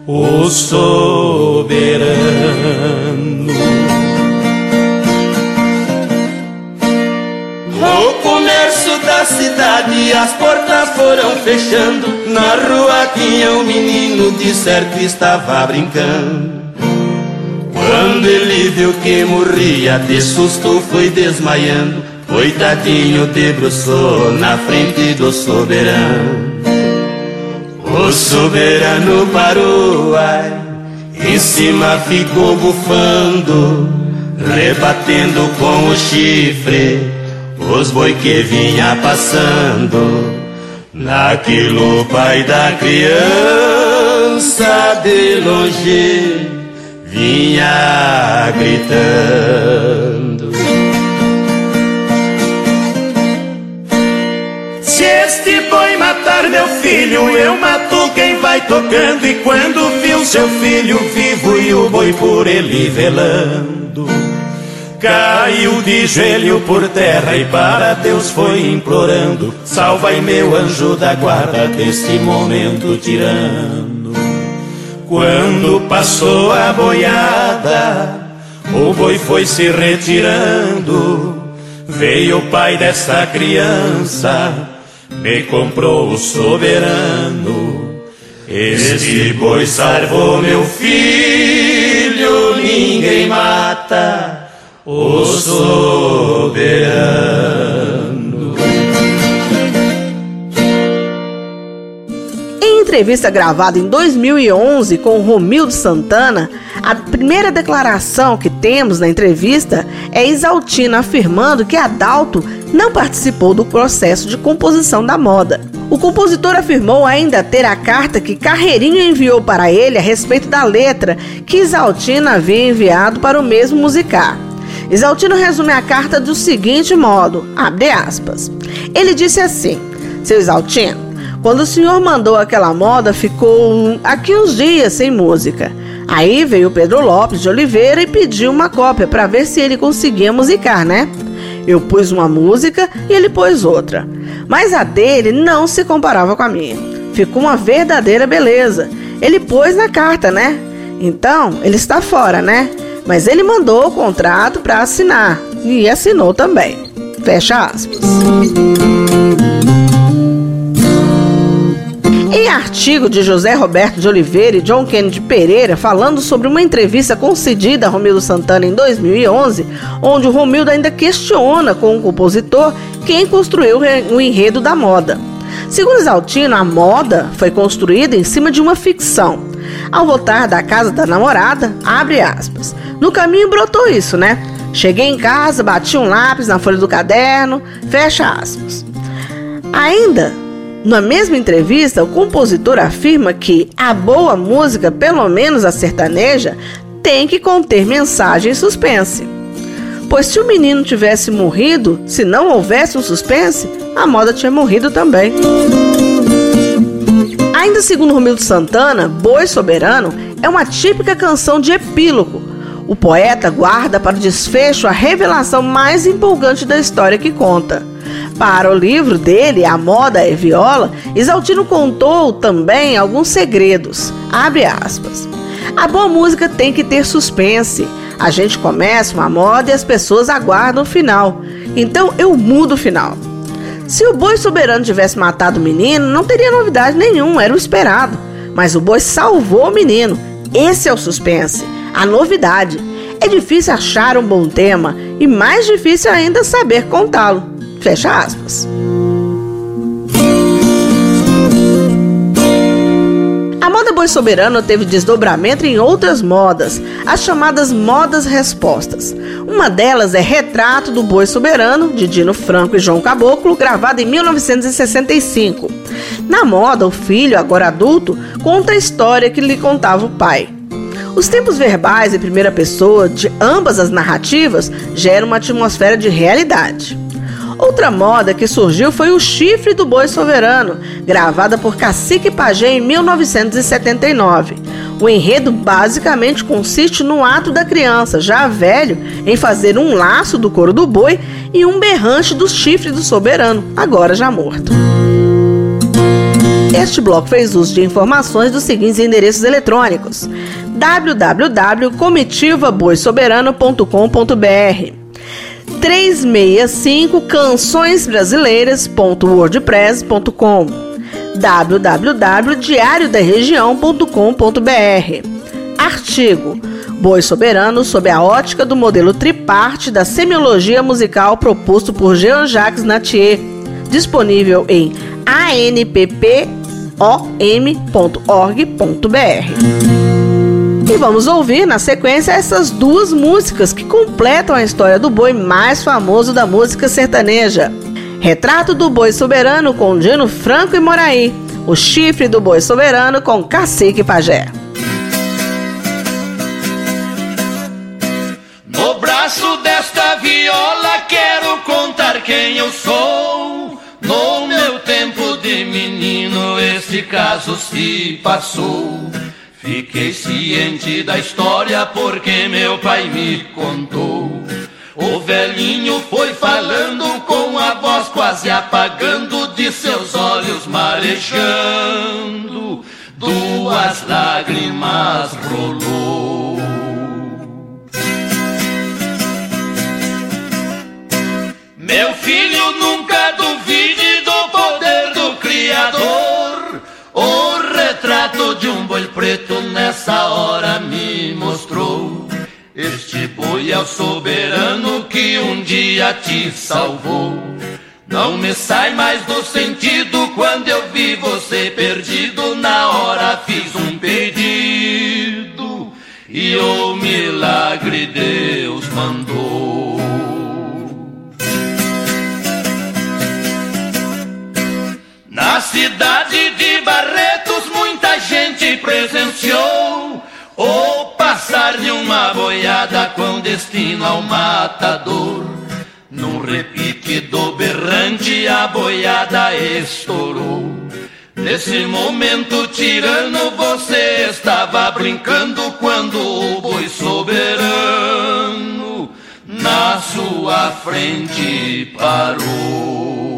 o soberano. O comércio da cidade, as portas foram fechando. Na rua tinha um menino, de certo estava brincando. Quando ele viu que morria, de susto foi desmaiando. Coitadinho debruçou na frente do soberano. O soberano parou, ai, em cima ficou bufando, rebatendo com o chifre os boi que vinha passando. Naquilo pai da criança de longe vinha gritando. Meu filho, eu mato quem vai tocando. E quando viu seu filho vivo e o boi por ele velando, caiu de joelho por terra e para Deus foi implorando: Salvai meu anjo da guarda deste momento tirano. Quando passou a boiada, o boi foi se retirando. Veio o pai dessa criança, me comprou o soberano. Este boi salvou meu filho, ninguém mata o soberano. Entrevista gravada em 2011 com Romildo Santana, a primeira declaração que temos na entrevista é Isaltina afirmando que Adalto não participou do processo de composição da moda. O compositor afirmou ainda ter a carta que Carreirinho enviou para ele a respeito da letra que Isaltina havia enviado para o mesmo musicar. Isaltino resume a carta do seguinte modo, abre aspas. Ele disse assim, seu Isaltino, quando o senhor mandou aquela moda, ficou aqui uns dias sem música. Aí veio o Pedro Lopes de Oliveira e pediu uma cópia para ver se ele conseguia musicar, né? Eu pus uma música e ele pôs outra. Mas a dele não se comparava com a minha. Ficou uma verdadeira beleza. Ele pôs na carta, né? Então, ele está fora, né? Mas ele mandou o contrato para assinar e assinou também. Fecha aspas. Em artigo de José Roberto de Oliveira e John Kennedy Pereira falando sobre uma entrevista concedida a Romildo Santana em 2011, onde o Romildo ainda questiona com o compositor quem construiu o enredo da moda. Segundo Exaltino, a moda foi construída em cima de uma ficção. Ao voltar da casa da namorada, abre aspas. No caminho brotou isso, né? Cheguei em casa, bati um lápis na folha do caderno, fecha aspas. Ainda na mesma entrevista, o compositor afirma que a boa música, pelo menos a sertaneja, tem que conter mensagem e suspense. Pois se o menino tivesse morrido, se não houvesse um suspense, a moda tinha morrido também. Ainda segundo Romildo Santana, Boi Soberano é uma típica canção de epílogo. O poeta guarda para o desfecho a revelação mais empolgante da história que conta. Para o livro dele, A Moda é Viola, Isaltino contou também alguns segredos. Abre aspas. A boa música tem que ter suspense. A gente começa uma moda e as pessoas aguardam o final. Então eu mudo o final. Se o boi soberano tivesse matado o menino, não teria novidade nenhuma, era o esperado. Mas o boi salvou o menino. Esse é o suspense, a novidade. É difícil achar um bom tema e mais difícil ainda saber contá-lo. Fecha aspas. A moda boi soberano teve desdobramento em outras modas, as chamadas modas respostas. Uma delas é Retrato do Boi Soberano, de Dino Franco e João Caboclo, gravado em 1965. Na moda, o filho, agora adulto, conta a história que lhe contava o pai. Os tempos verbais em primeira pessoa de ambas as narrativas geram uma atmosfera de realidade. Outra moda que surgiu foi o chifre do boi soberano, gravada por Cacique Pajé em 1979. O enredo basicamente consiste no ato da criança, já velho, em fazer um laço do couro do boi e um berrante do chifre do soberano, agora já morto. Este bloco fez uso de informações dos seguintes endereços eletrônicos: www.comitivaboisoberano.com.br 365 cançõesbrasileiras.wordpress.com www.diariodaregião.com.br Artigo. Boi Soberano sob a ótica do modelo triparte da semiologia musical proposto por Jean-Jacques Nattier, disponível em anppom.org.br. E vamos ouvir na sequência essas duas músicas que completam a história do boi mais famoso da música sertaneja. Retrato do Boi Soberano com Dino Franco e Moraí. O Chifre do Boi Soberano com Cacique Pajé. No braço desta viola quero contar quem eu sou. No meu tempo de menino esse caso se passou. Fiquei ciente da história porque meu pai me contou. O velhinho foi falando com a voz quase apagando de seus olhos marejando. Duas lágrimas rolou. Meu filho nunca duvide do poder do Criador. O retrato de um boi preto nessa hora me mostrou. Este boi é o soberano que um dia te salvou. Não me sai mais do sentido quando eu vi você perdido. Na hora fiz um pedido e o milagre Deus mandou. Na cidade de Barretos muita gente presenciou o passar de uma boiada com destino ao matador. Num repique do berrante a boiada estourou. Nesse momento tirano você estava brincando quando o boi soberano na sua frente parou.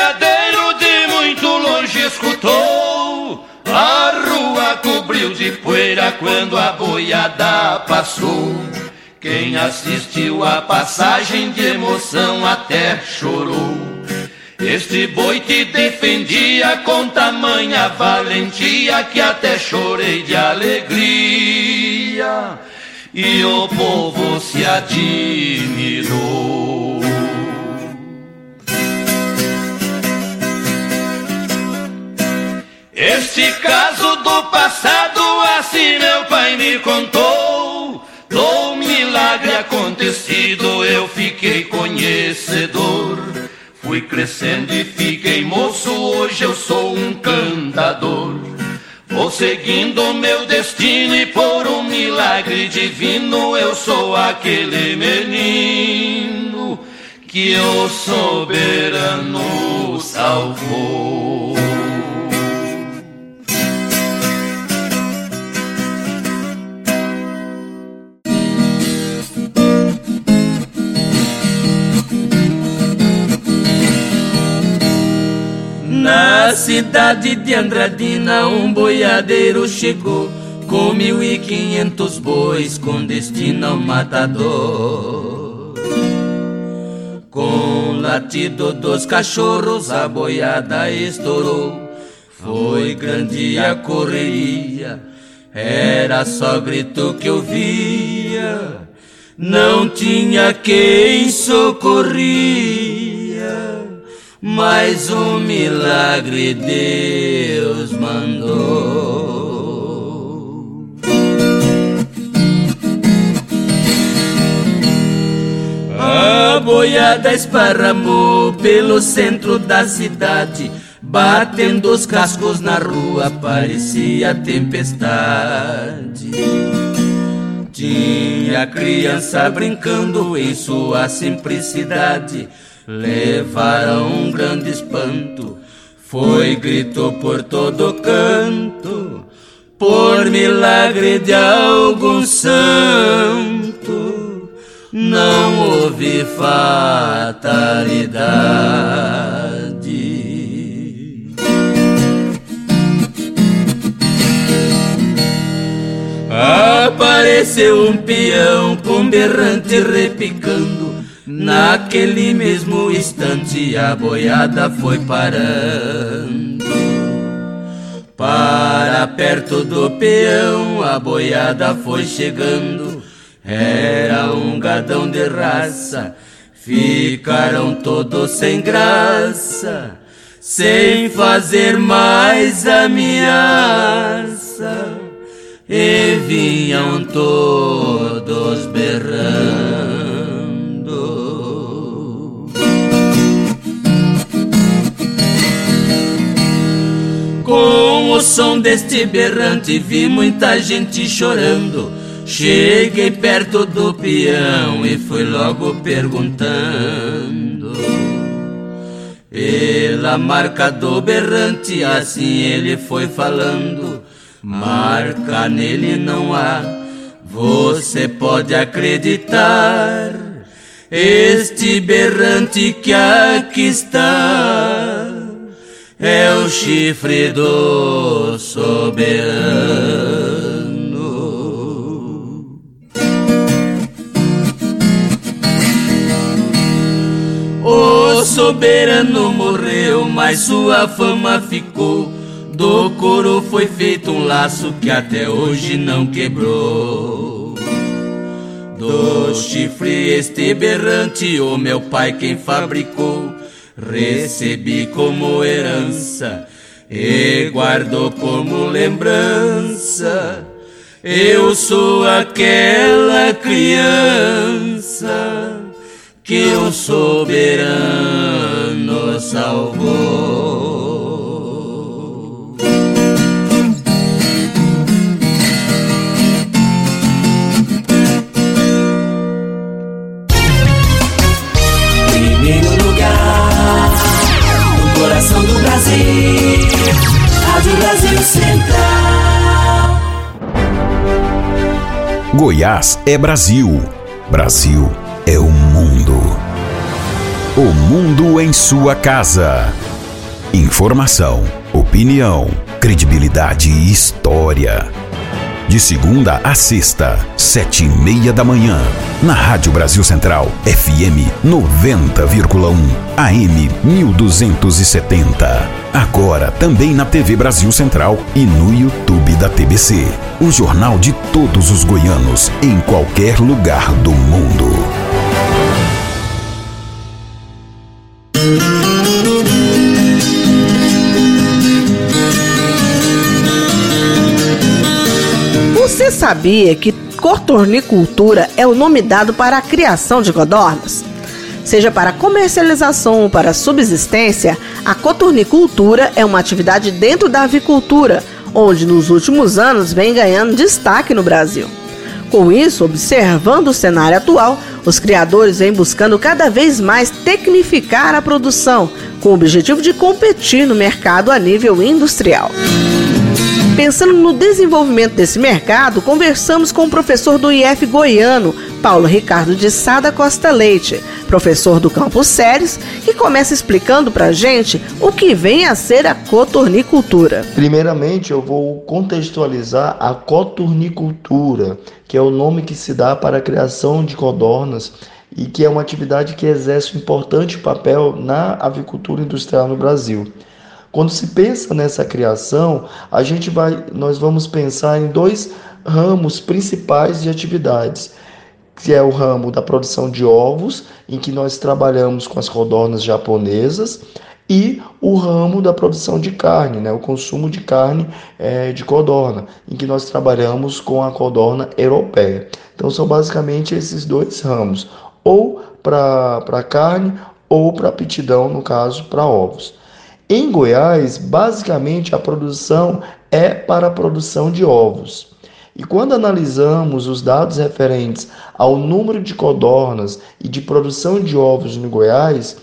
Boiadeiro de muito longe escutou. A rua cobriu de poeira quando a boiada passou. Quem assistiu a passagem de emoção até chorou. Este boi te defendia com tamanha valentia que até chorei de alegria e o povo se admirou. Este caso do passado, assim meu pai me contou. Do milagre acontecido, eu fiquei conhecedor. Fui crescendo e fiquei moço, hoje eu sou um cantador. Vou seguindo meu destino e por um milagre divino eu sou aquele menino que o soberano salvou. Na cidade de Andradina um boiadeiro chegou Com mil e quinhentos bois com destino ao matador. Com o latido dos cachorros a boiada estourou. Foi grande a correria, era só grito que ouvia Não tinha quem socorria mas um milagre Deus mandou. A boiada esparramou pelo centro da cidade, batendo os cascos na rua, parecia tempestade. Tinha criança brincando em sua simplicidade levaram um grande espanto. Foi grito por todo canto, por milagre de algum santo, não houve fatalidade. Apareceu um peão com berrante repicando Naquele mesmo instante a boiada foi parando. Para perto do peão a boiada foi chegando. Era um gadão de raça, ficaram todos sem graça, sem fazer mais ameaça, e vinham todos berrando. Com o som deste berrante vi muita gente chorando. Cheguei perto do peão e fui logo perguntando. Pela marca do berrante, assim ele foi falando. Marca nele não há, você pode acreditar. Este berrante que aqui está é o chifre do soberano. O soberano morreu, mas sua fama ficou. Do couro foi feito um laço que até hoje não quebrou. Do chifre este berrante, o meu pai quem fabricou recebi como herança e guardo como lembrança. Eu sou aquela criança que o soberano salvou. Rádio Brasil Central. Goiás é Brasil. Brasil é o mundo. O mundo em sua casa. Informação, opinião, credibilidade e história. De segunda a sexta, sete e meia da manhã. na Rádio Brasil Central, FM 90,1, AM 1270. Agora também na TV Brasil Central e no YouTube da TBC. O jornal de todos os goianos, em qualquer lugar do mundo. Sabia que cotornicultura é o nome dado para a criação de codornas? Seja para comercialização ou para subsistência, a cotornicultura é uma atividade dentro da avicultura, onde nos últimos anos vem ganhando destaque no Brasil. Com isso, observando o cenário atual, os criadores vêm buscando cada vez mais tecnificar a produção, com o objetivo de competir no mercado a nível industrial. Pensando no desenvolvimento desse mercado, conversamos com o professor do IF goiano, Paulo Ricardo de Sada Costa Leite, professor do Campus Séries, que começa explicando para a gente o que vem a ser a cotornicultura. Primeiramente, eu vou contextualizar a cotornicultura, que é o nome que se dá para a criação de codornas e que é uma atividade que exerce um importante papel na avicultura industrial no Brasil. Quando se pensa nessa criação, a gente vai, nós vamos pensar em dois ramos principais de atividades, que é o ramo da produção de ovos, em que nós trabalhamos com as codornas japonesas, e o ramo da produção de carne, né, o consumo de carne é, de codorna, em que nós trabalhamos com a codorna europeia. Então são basicamente esses dois ramos, ou para carne ou para aptidão, no caso, para ovos. Em Goiás, basicamente a produção é para a produção de ovos. E quando analisamos os dados referentes ao número de codornas e de produção de ovos no Goiás,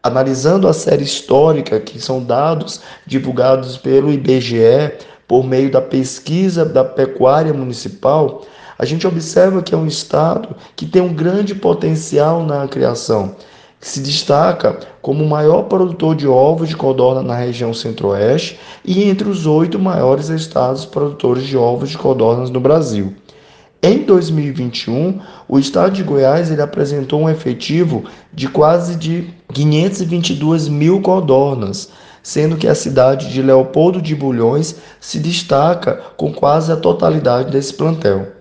analisando a série histórica, que são dados divulgados pelo IBGE por meio da pesquisa da pecuária municipal, a gente observa que é um estado que tem um grande potencial na criação se destaca como o maior produtor de ovos de codorna na região centro-oeste e entre os oito maiores estados produtores de ovos de codornas no Brasil. Em 2021, o estado de Goiás ele apresentou um efetivo de quase de 522 mil codornas, sendo que a cidade de Leopoldo de Bulhões se destaca com quase a totalidade desse plantel.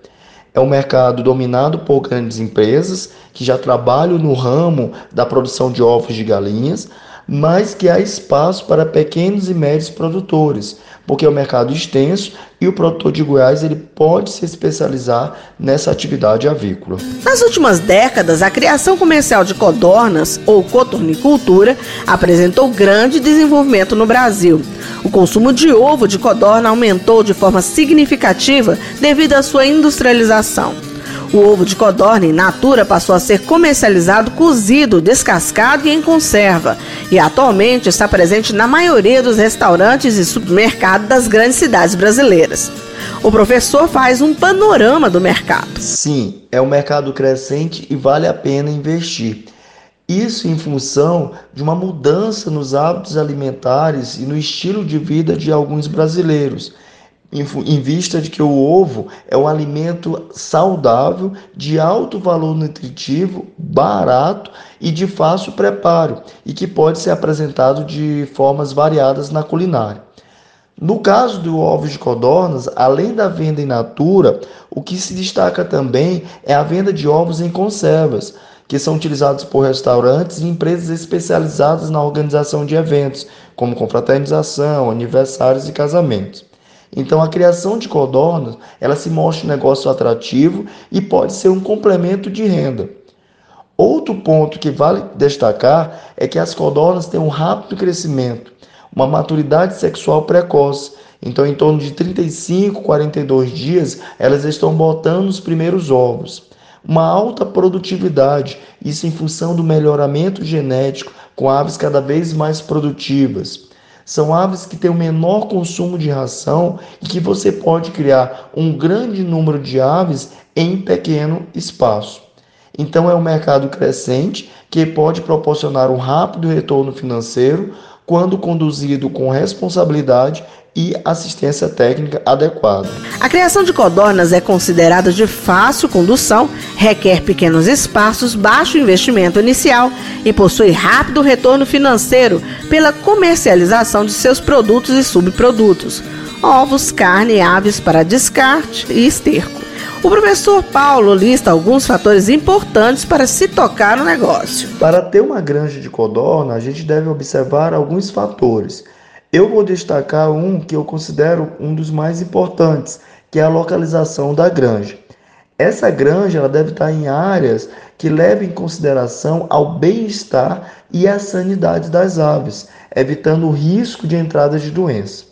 É um mercado dominado por grandes empresas que já trabalham no ramo da produção de ovos de galinhas, mas que há espaço para pequenos e médios produtores, porque é um mercado extenso e o produtor de Goiás ele pode se especializar nessa atividade avícola. Nas últimas décadas, a criação comercial de codornas ou cotornicultura apresentou grande desenvolvimento no Brasil. O consumo de ovo de codorna aumentou de forma significativa devido à sua industrialização. O ovo de codorna in natura passou a ser comercializado cozido, descascado e em conserva, e atualmente está presente na maioria dos restaurantes e supermercados das grandes cidades brasileiras. O professor faz um panorama do mercado. Sim, é um mercado crescente e vale a pena investir. Isso em função de uma mudança nos hábitos alimentares e no estilo de vida de alguns brasileiros em vista de que o ovo é um alimento saudável, de alto valor nutritivo, barato e de fácil preparo, e que pode ser apresentado de formas variadas na culinária. No caso do ovo de codornas, além da venda in natura, o que se destaca também é a venda de ovos em conservas, que são utilizados por restaurantes e empresas especializadas na organização de eventos, como confraternização, aniversários e casamentos. Então a criação de codornas, ela se mostra um negócio atrativo e pode ser um complemento de renda. Outro ponto que vale destacar é que as codornas têm um rápido crescimento, uma maturidade sexual precoce. Então, em torno de 35, 42 dias, elas estão botando os primeiros ovos. Uma alta produtividade, isso em função do melhoramento genético, com aves cada vez mais produtivas. São aves que têm o menor consumo de ração e que você pode criar um grande número de aves em pequeno espaço. Então é um mercado crescente que pode proporcionar um rápido retorno financeiro quando conduzido com responsabilidade e assistência técnica adequada. A criação de codornas é considerada de fácil condução, requer pequenos espaços, baixo investimento inicial e possui rápido retorno financeiro pela comercialização de seus produtos e subprodutos, ovos, carne aves para descarte e esterco. O professor Paulo lista alguns fatores importantes para se tocar no negócio. Para ter uma granja de codorna, a gente deve observar alguns fatores. Eu vou destacar um que eu considero um dos mais importantes, que é a localização da granja. Essa granja ela deve estar em áreas que levem em consideração ao bem-estar e à sanidade das aves, evitando o risco de entrada de doença.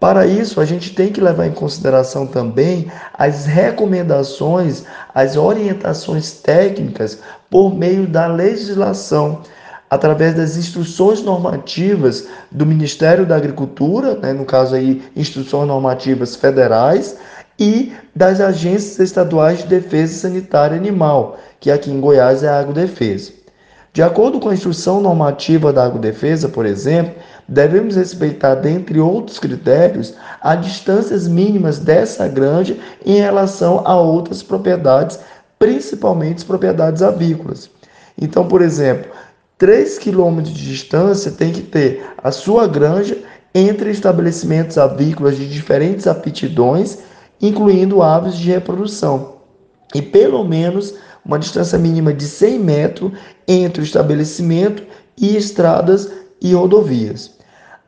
Para isso, a gente tem que levar em consideração também as recomendações, as orientações técnicas por meio da legislação através das instruções normativas do Ministério da Agricultura, né, no caso aí instruções normativas federais, e das agências estaduais de defesa sanitária animal, que aqui em Goiás é a Agrodefesa. De acordo com a instrução normativa da Agrodefesa, por exemplo, devemos respeitar, dentre outros critérios, as distâncias mínimas dessa granja em relação a outras propriedades, principalmente as propriedades avícolas. Então, por exemplo, 3 quilômetros de distância tem que ter a sua granja entre estabelecimentos avícolas de diferentes aptidões, incluindo aves de reprodução, e pelo menos uma distância mínima de 100 metros entre o estabelecimento e estradas e rodovias.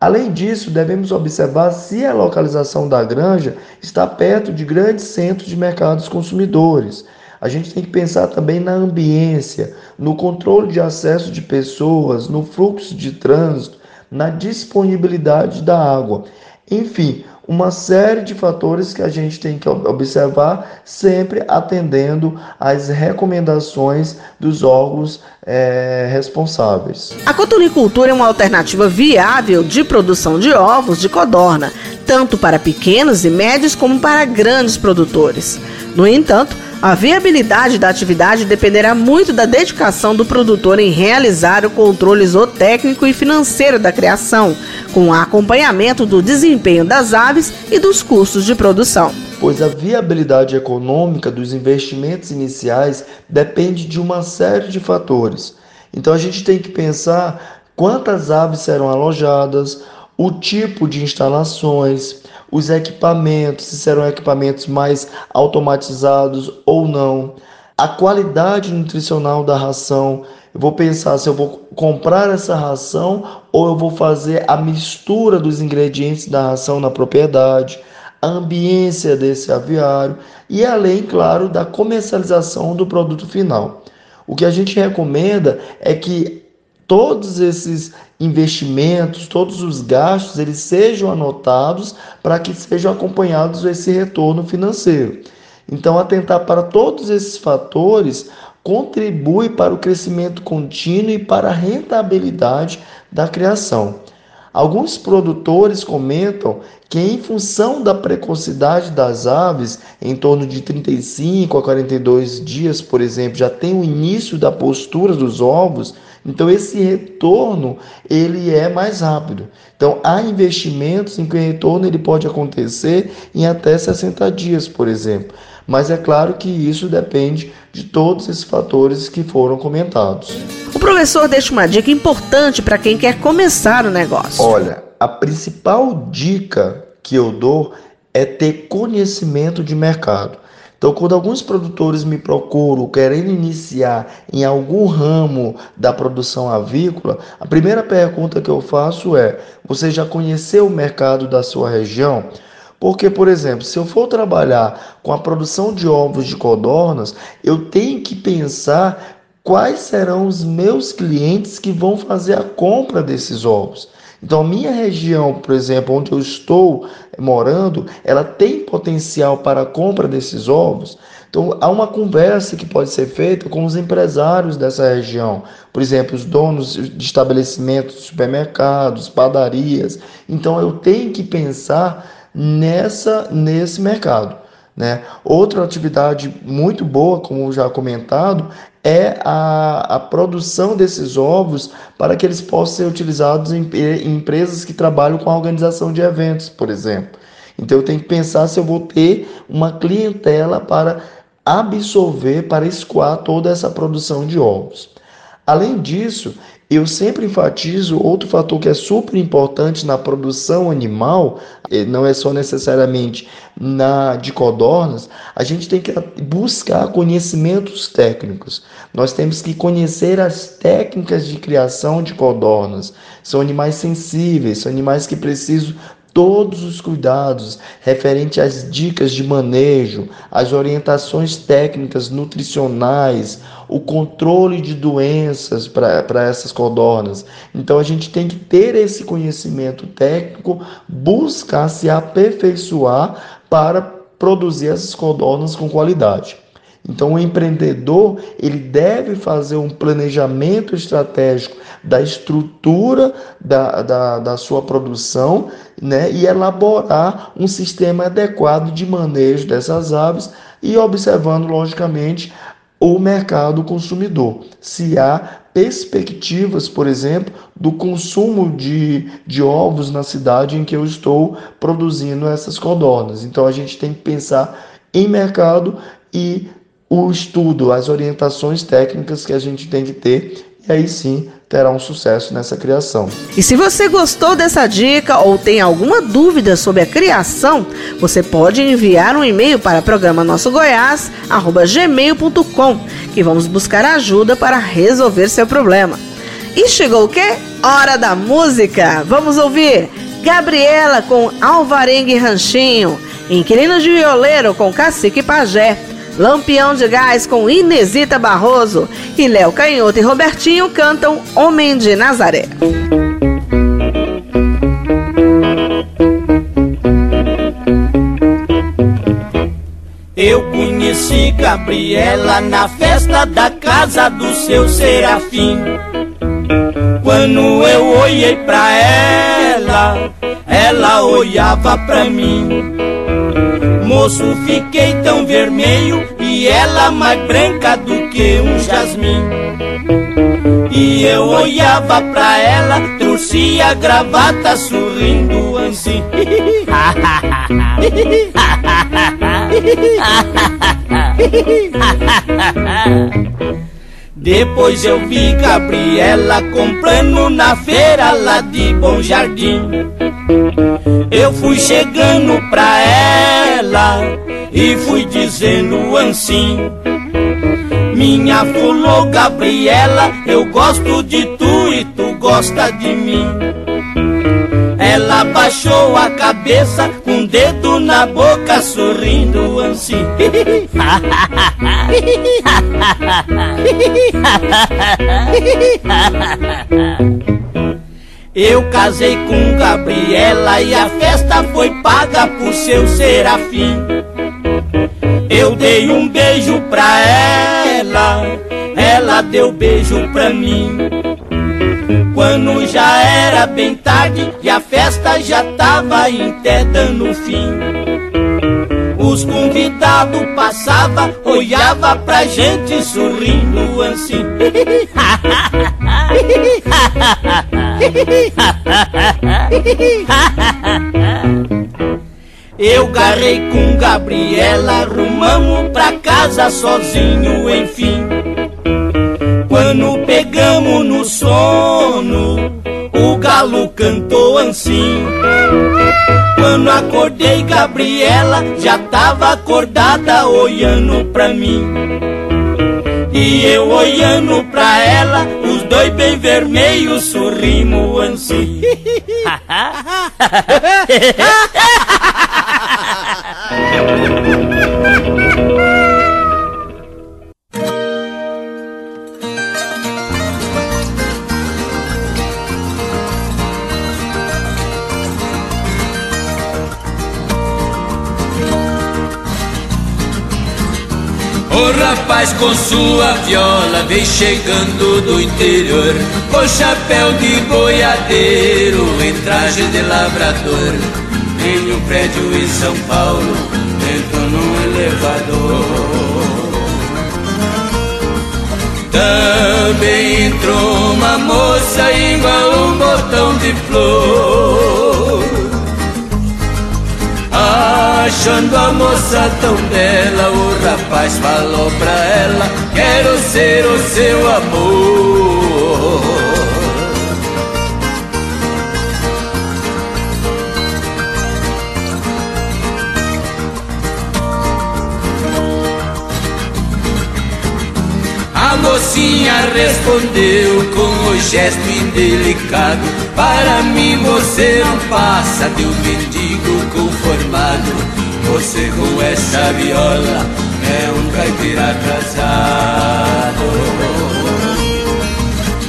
Além disso, devemos observar se a localização da granja está perto de grandes centros de mercados consumidores a gente tem que pensar também na ambiência, no controle de acesso de pessoas, no fluxo de trânsito, na disponibilidade da água. Enfim, uma série de fatores que a gente tem que observar, sempre atendendo às recomendações dos órgãos é, responsáveis. A cotonicultura é uma alternativa viável de produção de ovos de codorna, tanto para pequenos e médios como para grandes produtores. No entanto, a viabilidade da atividade dependerá muito da dedicação do produtor em realizar o controle zootécnico e financeiro da criação, com acompanhamento do desempenho das aves e dos custos de produção. Pois a viabilidade econômica dos investimentos iniciais depende de uma série de fatores. Então a gente tem que pensar quantas aves serão alojadas, o tipo de instalações, os equipamentos, se serão equipamentos mais automatizados ou não, a qualidade nutricional da ração. Eu vou pensar se eu vou comprar essa ração ou eu vou fazer a mistura dos ingredientes da ração na propriedade, a ambiência desse aviário e além, claro, da comercialização do produto final. O que a gente recomenda é que todos esses investimentos, todos os gastos, eles sejam anotados para que sejam acompanhados esse retorno financeiro. Então, atentar para todos esses fatores contribui para o crescimento contínuo e para a rentabilidade da criação. Alguns produtores comentam que, em função da precocidade das aves, em torno de 35 a 42 dias, por exemplo, já tem o início da postura dos ovos, então esse retorno ele é mais rápido. Então há investimentos em que o retorno ele pode acontecer em até 60 dias, por exemplo. Mas é claro que isso depende de todos esses fatores que foram comentados. O professor deixa uma dica importante para quem quer começar o negócio. Olha, a principal dica que eu dou é ter conhecimento de mercado. Então, quando alguns produtores me procuram querendo iniciar em algum ramo da produção avícola, a primeira pergunta que eu faço é: você já conheceu o mercado da sua região? Porque, por exemplo, se eu for trabalhar com a produção de ovos de codornas, eu tenho que pensar quais serão os meus clientes que vão fazer a compra desses ovos. Então, a minha região, por exemplo, onde eu estou morando, ela tem potencial para a compra desses ovos. Então, há uma conversa que pode ser feita com os empresários dessa região, por exemplo, os donos de estabelecimentos, supermercados, padarias. Então, eu tenho que pensar nessa nesse mercado. Né? Outra atividade muito boa, como já comentado, é a, a produção desses ovos para que eles possam ser utilizados em, em empresas que trabalham com a organização de eventos, por exemplo. Então eu tenho que pensar se eu vou ter uma clientela para absorver, para escoar toda essa produção de ovos. Além disso, eu sempre enfatizo outro fator que é super importante na produção animal, não é só necessariamente na de codornas, a gente tem que buscar conhecimentos técnicos. Nós temos que conhecer as técnicas de criação de codornas. São animais sensíveis, são animais que precisam todos os cuidados referente às dicas de manejo, as orientações técnicas nutricionais, o controle de doenças para essas codornas. Então a gente tem que ter esse conhecimento técnico, buscar se aperfeiçoar para produzir essas codornas com qualidade. Então, o empreendedor ele deve fazer um planejamento estratégico da estrutura da, da, da sua produção né, e elaborar um sistema adequado de manejo dessas aves e observando, logicamente, o mercado consumidor. Se há perspectivas, por exemplo, do consumo de, de ovos na cidade em que eu estou produzindo essas codornas. Então a gente tem que pensar em mercado e o estudo, as orientações técnicas que a gente tem que ter, e aí sim terá um sucesso nessa criação. E se você gostou dessa dica ou tem alguma dúvida sobre a criação, você pode enviar um e-mail para programa nosso gmail.com que vamos buscar ajuda para resolver seu problema. E chegou o quê? Hora da música! Vamos ouvir Gabriela com Alvarengue Ranchinho, Inquilino de Violeiro com Cacique Pajé, Lampião de Gás com Inesita Barroso e Léo Canhoto e Robertinho cantam Homem de Nazaré. Eu conheci Gabriela na festa da casa do seu Serafim. Quando eu olhei pra ela, ela olhava pra mim. Moço, fiquei tão vermelho e ela mais branca do que um jasmim. E eu olhava pra ela, trouxia a gravata sorrindo assim. Depois eu vi Gabriela comprando na feira lá de Bom Jardim. Eu fui chegando pra ela e fui dizendo assim: Minha fulô Gabriela, eu gosto de tu e tu gosta de mim. Ela baixou a cabeça com um dedo na boca, sorrindo assim. Eu casei com Gabriela e a festa foi paga por seu serafim. Eu dei um beijo pra ela, ela deu beijo pra mim. Quando já era bem tarde e a festa já tava até dando fim. Os convidados passavam, olhava pra gente sorrindo assim. Eu garrei com Gabriela, rumamos pra casa sozinho, enfim. Quando pegamos no sono, o galo cantou assim. Quando acordei, Gabriela já tava acordada olhando pra mim. E eu olhando pra ela, os dois bem vermelhos sorrimos assim. O rapaz com sua viola vem chegando do interior Com chapéu de boiadeiro em traje de lavrador Em um prédio em São Paulo entro num elevador. Também entrou uma moça igual um botão de flor. Achando a moça tão bela, o rapaz falou pra ela: Quero ser o seu amor. A mocinha respondeu com o gesto indelicado Para mim você não passa de um mendigo conformado. Você com essa viola é um caipira atrasado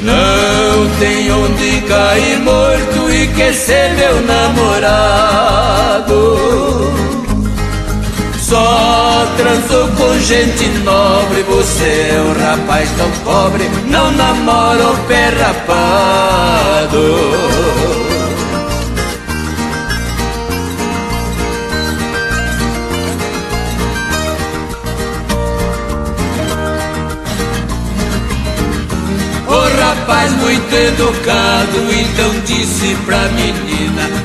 Não tem onde cair morto e quer ser meu namorado só transou com gente nobre, você é um rapaz tão pobre, não namora o pé rapado. rapaz muito educado, então disse pra menina: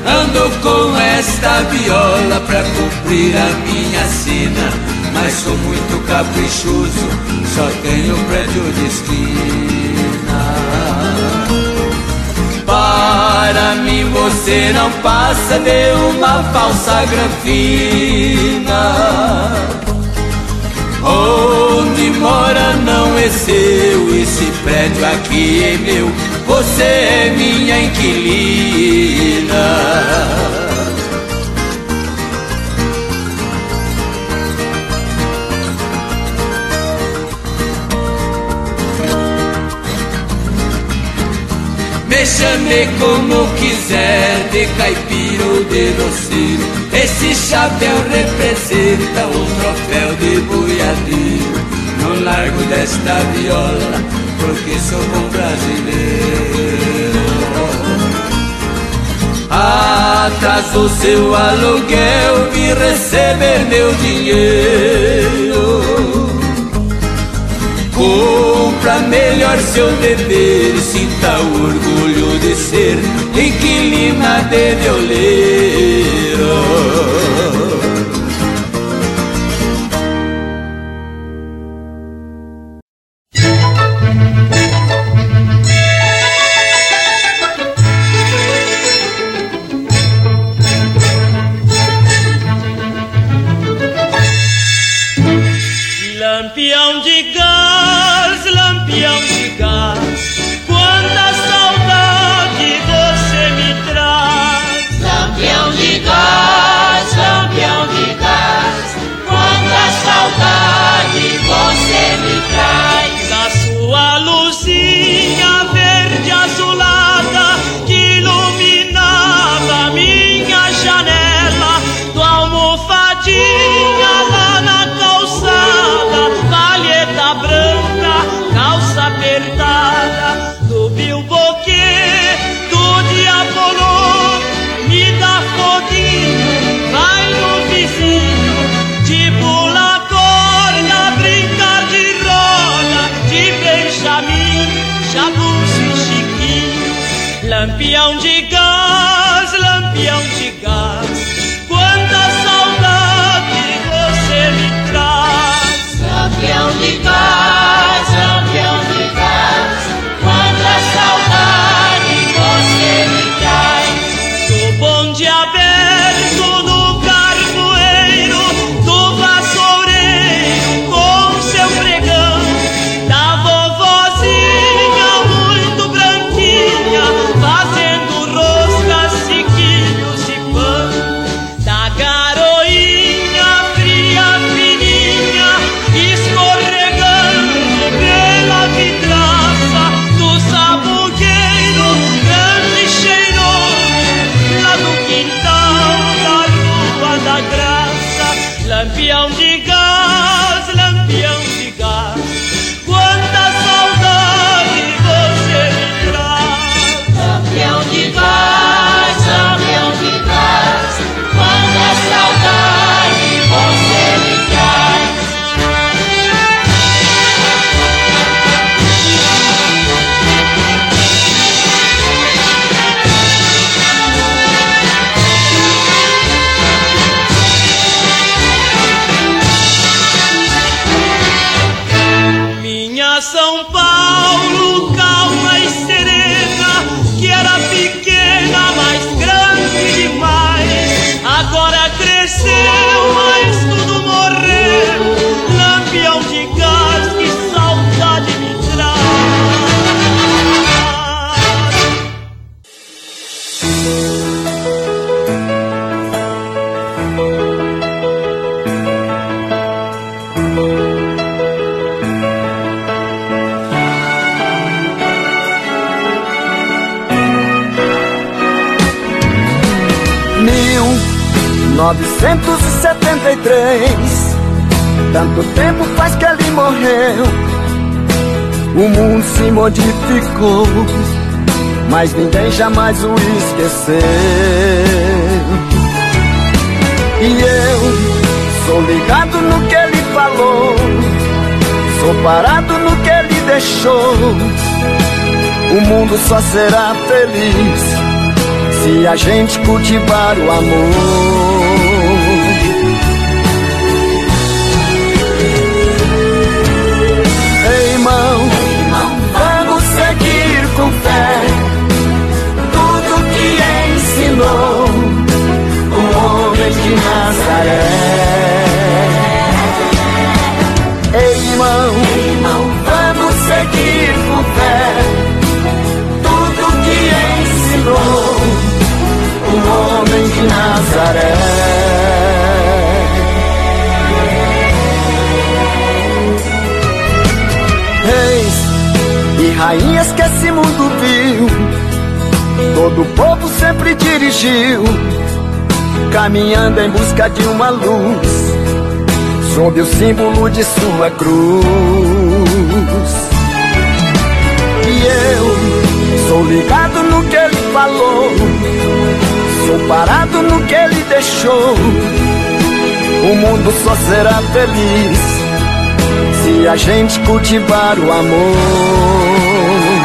Ando com esta viola pra cumprir a minha sina. Mas sou muito caprichoso, só tenho prédio de esquina. Para mim você não passa de uma falsa grafina. Onde mora não é seu, esse prédio aqui é meu, você é minha inquilina. Me chame como quiser, de caipira ou de doceiro. Esse chapéu representa um troféu de boiadeiro. Não largo desta viola, porque sou bom brasileiro. Atrasou seu aluguel, vim receber meu dinheiro. Cumpra melhor seu dever sinta orgulho de ser inquilina de violeiro. Mas ninguém jamais o esqueceu E eu sou ligado no que ele falou. Sou parado no que ele deixou. O mundo só será feliz se a gente cultivar o amor. De Nazaré. Ei, irmão, vamos seguir com fé tudo que ensinou o homem de Nazaré. Rainhas que esse mundo viu, todo o povo sempre dirigiu, caminhando em busca de uma luz, sob o símbolo de sua cruz. E eu sou ligado no que ele falou, sou parado no que ele deixou. O mundo só será feliz se a gente cultivar o amor.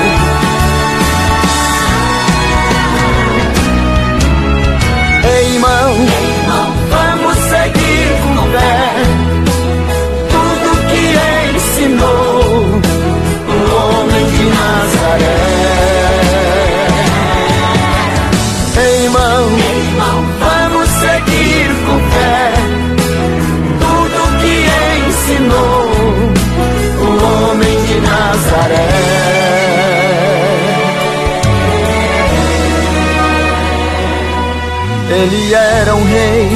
Fé tudo que ensinou o homem de Nazaré. Ei, irmão, vamos seguir com fé tudo que ensinou o homem de Nazaré. Ele era um rei,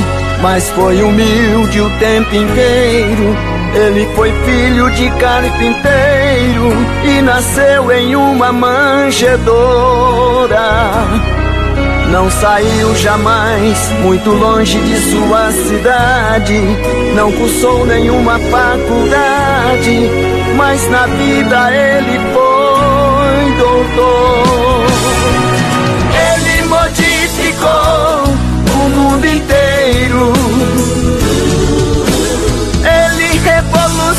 mas foi humilde o tempo inteiro. Ele foi filho de carpinteiro e nasceu em uma manjedoura. Não saiu jamais muito longe de sua cidade, não cursou nenhuma faculdade, mas na vida ele foi doutor. Ele modificou o mundo inteiro.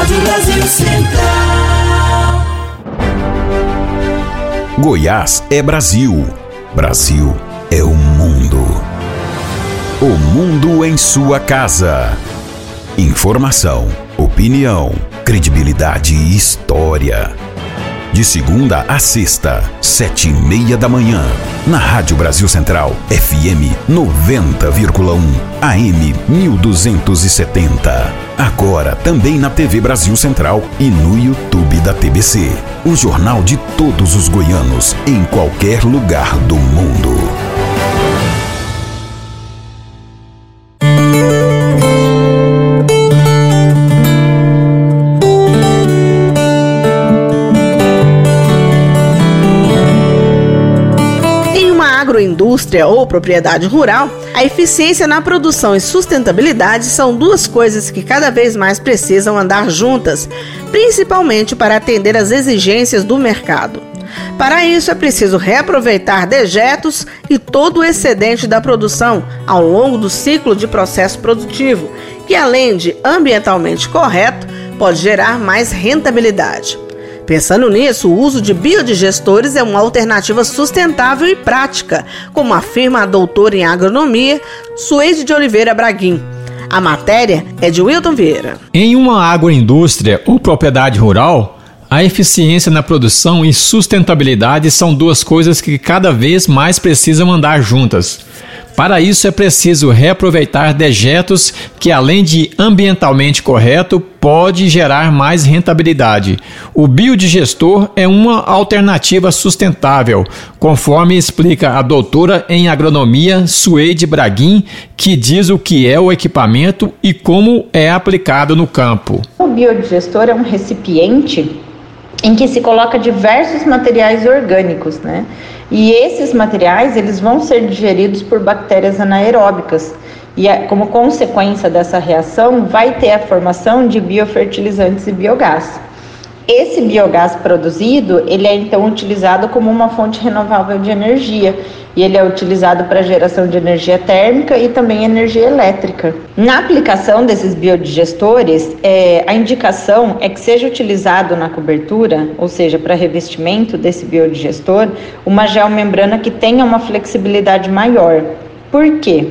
Rádio Brasil Central. Goiás é Brasil. Brasil é o mundo. O mundo em sua casa. Informação, opinião, credibilidade e história. De segunda a sexta, sete e meia da manhã. Na Rádio Brasil Central, FM 90,1, AM 1270. Agora também na TV Brasil Central e no YouTube da TBC. O jornal de todos os goianos, em qualquer lugar do mundo. Indústria ou propriedade rural, a eficiência na produção e sustentabilidade são duas coisas que cada vez mais precisam andar juntas, principalmente para atender às exigências do mercado. Para isso é preciso reaproveitar dejetos e todo o excedente da produção ao longo do ciclo de processo produtivo, que além de ambientalmente correto, pode gerar mais rentabilidade. Pensando nisso, o uso de biodigestores é uma alternativa sustentável e prática, como afirma a doutora em agronomia Suede de Oliveira Braguin. A matéria é de Wilton Vieira. Em uma agroindústria ou propriedade rural, a eficiência na produção e sustentabilidade são duas coisas que cada vez mais precisam andar juntas. Para isso é preciso reaproveitar dejetos que, além de ambientalmente correto, pode gerar mais rentabilidade. O biodigestor é uma alternativa sustentável, conforme explica a doutora em agronomia Suede Braguin, que diz o que é o equipamento e como é aplicado no campo. O biodigestor é um recipiente em que se coloca diversos materiais orgânicos, né? E esses materiais eles vão ser digeridos por bactérias anaeróbicas e como consequência dessa reação vai ter a formação de biofertilizantes e biogás. Esse biogás produzido, ele é então utilizado como uma fonte renovável de energia e ele é utilizado para geração de energia térmica e também energia elétrica. Na aplicação desses biodigestores, é, a indicação é que seja utilizado na cobertura, ou seja, para revestimento desse biodigestor, uma geomembrana que tenha uma flexibilidade maior. Por quê?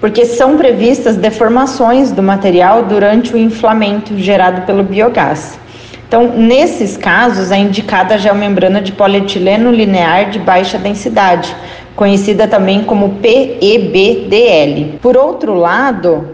Porque são previstas deformações do material durante o inflamento gerado pelo biogás. Então, nesses casos, é indicada a geomembrana de polietileno linear de baixa densidade, conhecida também como PEBDL. Por outro lado,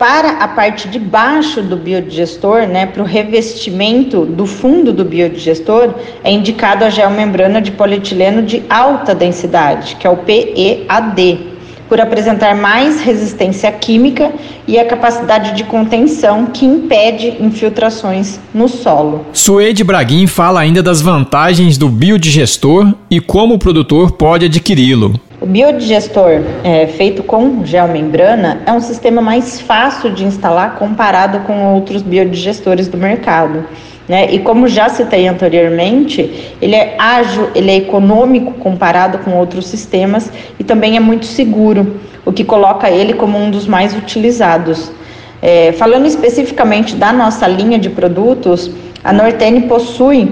para a parte de baixo do biodigestor, né, para o revestimento do fundo do biodigestor, é indicado a geomembrana de polietileno de alta densidade, que é o PEAD por apresentar mais resistência química e a capacidade de contenção que impede infiltrações no solo. Suede Braguin fala ainda das vantagens do biodigestor e como o produtor pode adquiri-lo. O biodigestor é, feito com geomembrana é um sistema mais fácil de instalar comparado com outros biodigestores do mercado. Né? E como já citei anteriormente, ele é ágil, ele é econômico comparado com outros sistemas e também é muito seguro, o que coloca ele como um dos mais utilizados. É, falando especificamente da nossa linha de produtos, a Nortene possui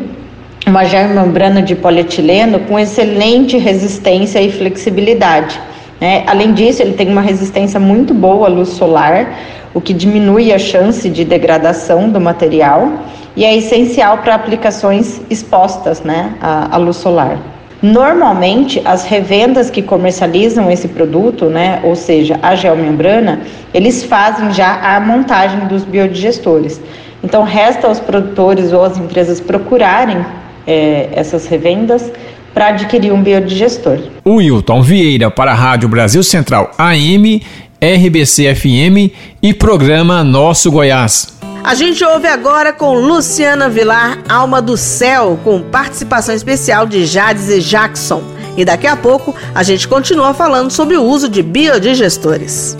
uma germembrana de polietileno com excelente resistência e flexibilidade. Né? Além disso, ele tem uma resistência muito boa à luz solar, o que diminui a chance de degradação do material e é essencial para aplicações expostas né, à, à luz solar. Normalmente, as revendas que comercializam esse produto, né, ou seja, a geomembrana, eles fazem já a montagem dos biodigestores. Então, resta aos produtores ou às empresas procurarem é, essas revendas para adquirir um biodigestor. Wilton Vieira para a Rádio Brasil Central AM, RBC FM e programa Nosso Goiás. A gente ouve agora com Luciana Vilar, Alma do Céu, com participação especial de Jades e Jackson. E daqui a pouco a gente continua falando sobre o uso de biodigestores.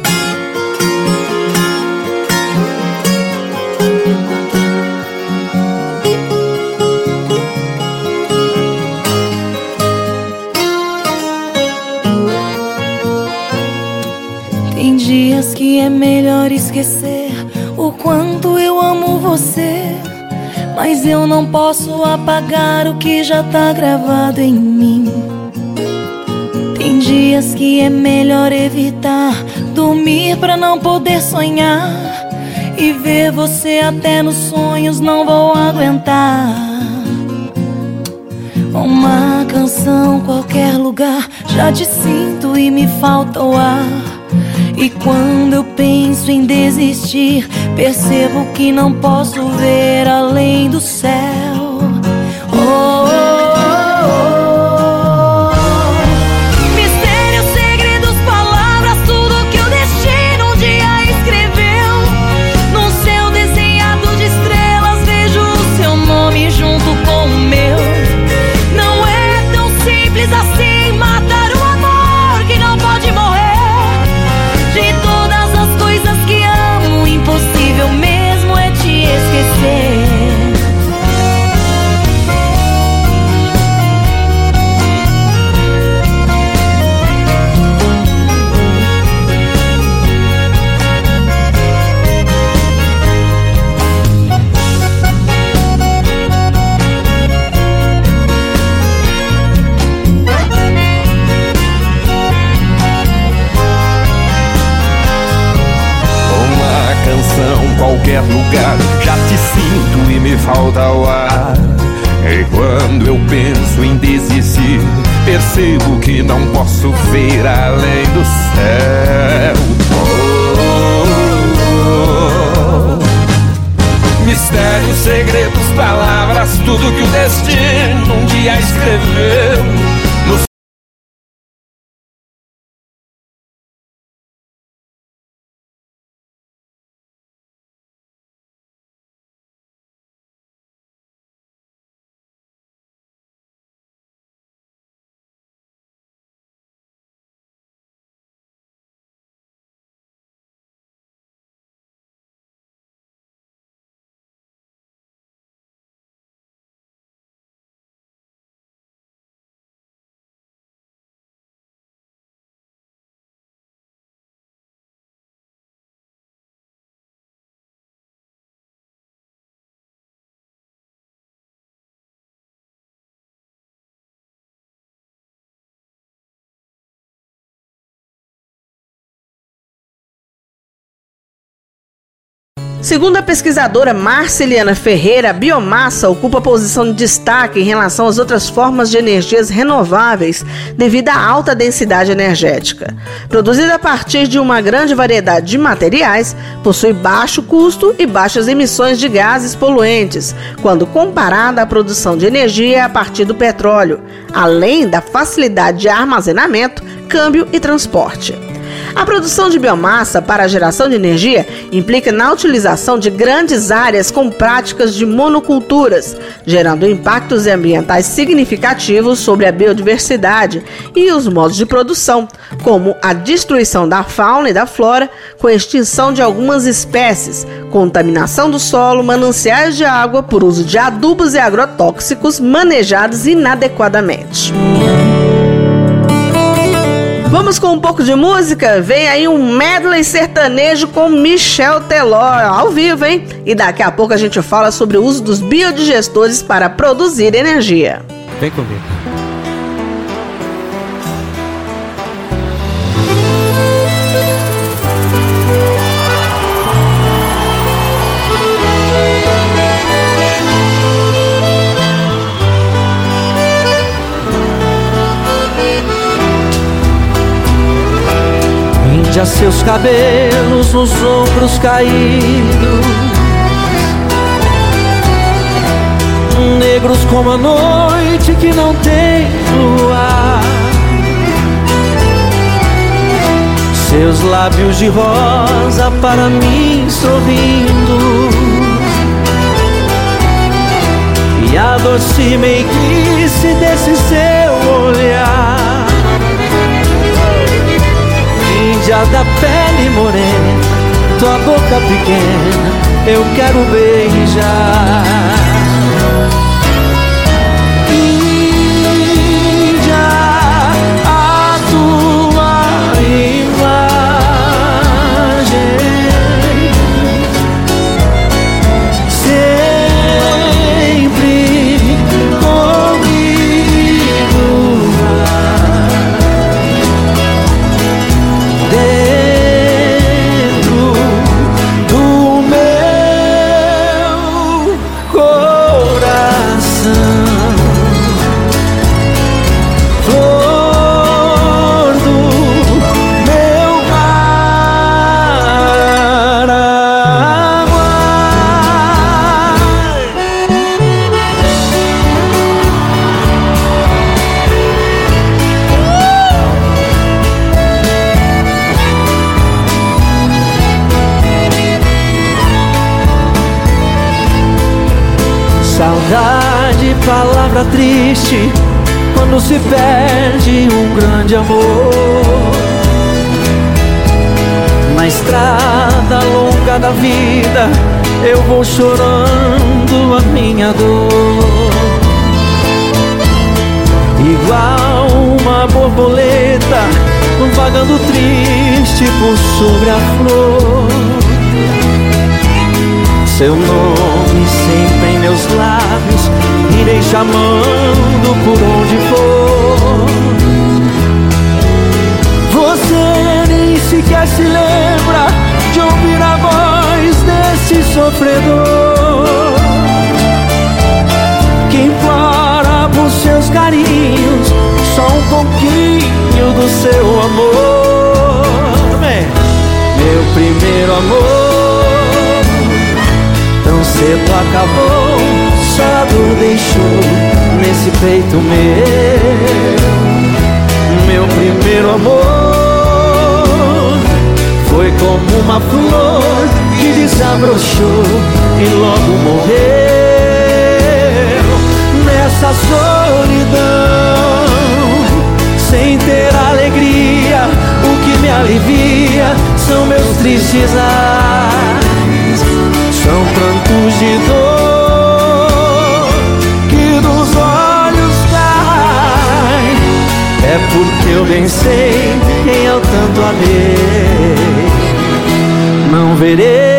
Tem dias que é melhor esquecer o quanto eu amo você. Mas eu não posso apagar o que já tá gravado em mim. Tem dias que é melhor evitar dormir pra não poder sonhar. E ver você até nos sonhos não vou aguentar. Uma canção, qualquer lugar, já te sinto e me falta o ar. E quando eu penso em desistir, percebo que não posso ver além do céu. Segundo a pesquisadora Marceliana Ferreira, a biomassa ocupa posição de destaque em relação às outras formas de energias renováveis devido à alta densidade energética. Produzida a partir de uma grande variedade de materiais, possui baixo custo e baixas emissões de gases poluentes, quando comparada à produção de energia a partir do petróleo, além da facilidade de armazenamento, câmbio e transporte. A produção de biomassa para a geração de energia implica na utilização de grandes áreas com práticas de monoculturas, gerando impactos ambientais significativos sobre a biodiversidade e os modos de produção, como a destruição da fauna e da flora, com extinção de algumas espécies, contaminação do solo, mananciais de água por uso de adubos e agrotóxicos manejados inadequadamente. Vamos com um pouco de música? Vem aí um medley sertanejo com Michel Teló, ao vivo, hein? E daqui a pouco a gente fala sobre o uso dos biodigestores para produzir energia. Vem comigo. Já seus cabelos nos ombros caídos. Negros como a noite que não tem luar. Seus lábios de rosa para mim sorrindo. E a doce meiguice desse seu olhar Índia da pele morena, tua boca pequena, eu quero beijar. Eu peito meu. Meu primeiro amor foi como uma flor que desabrochou e logo morreu nessa solidão, sem ter alegria. O que me alivia são meus tristes ais, porque eu bem sei quem eu tanto amei. Não verei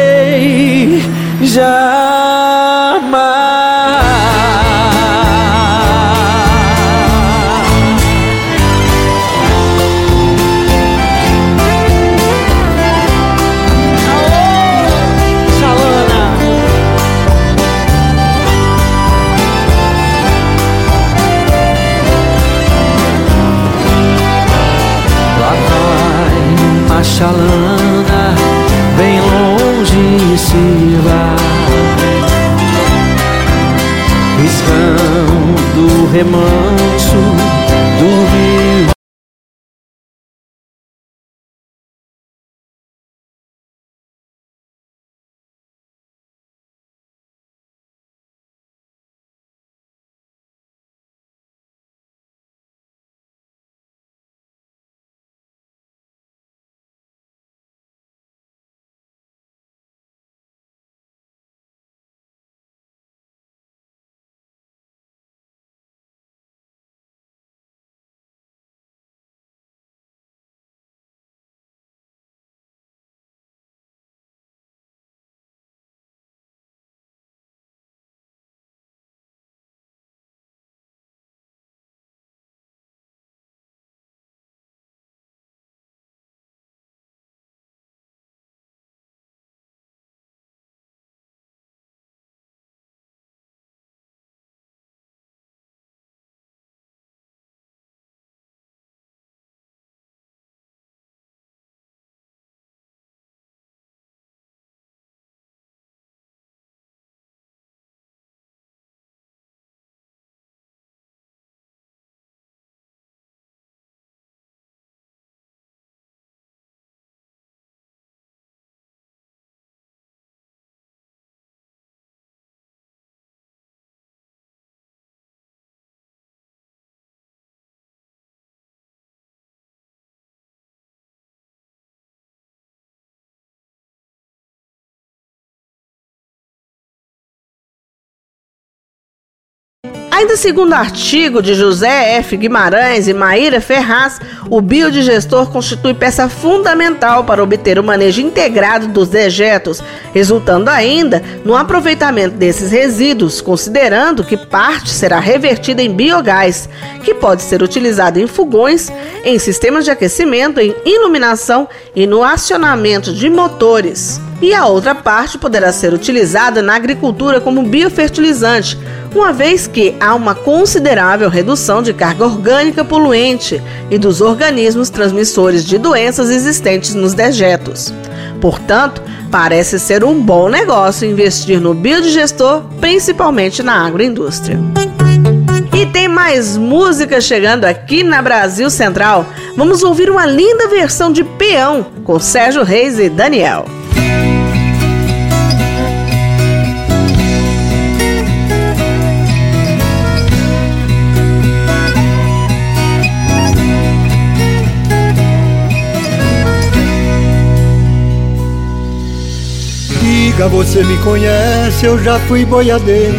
Ainda segundo artigo de José F. Guimarães e Maíra Ferraz, o biodigestor constitui peça fundamental para obter o manejo integrado dos dejetos, resultando ainda no aproveitamento desses resíduos, considerando que parte será revertida em biogás, que pode ser utilizado em fogões, em sistemas de aquecimento, em iluminação e no acionamento de motores. E a outra parte poderá ser utilizada na agricultura como biofertilizante, uma vez que há uma considerável redução de carga orgânica poluente e dos organismos transmissores de doenças existentes nos dejetos. Portanto, parece ser um bom negócio investir no biodigestor, principalmente na agroindústria. E tem mais música chegando aqui na Brasil Central. Vamos ouvir uma linda versão de Peão com Sérgio Reis e Daniel. Amiga, você me conhece, eu já fui boiadeiro.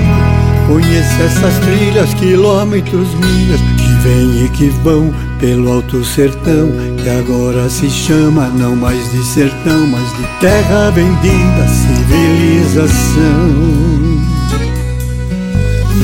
Conheço essas trilhas, quilômetros, milhas, que vêm e que vão pelo alto sertão, que agora se chama não mais de sertão, mas de terra vendida, civilização.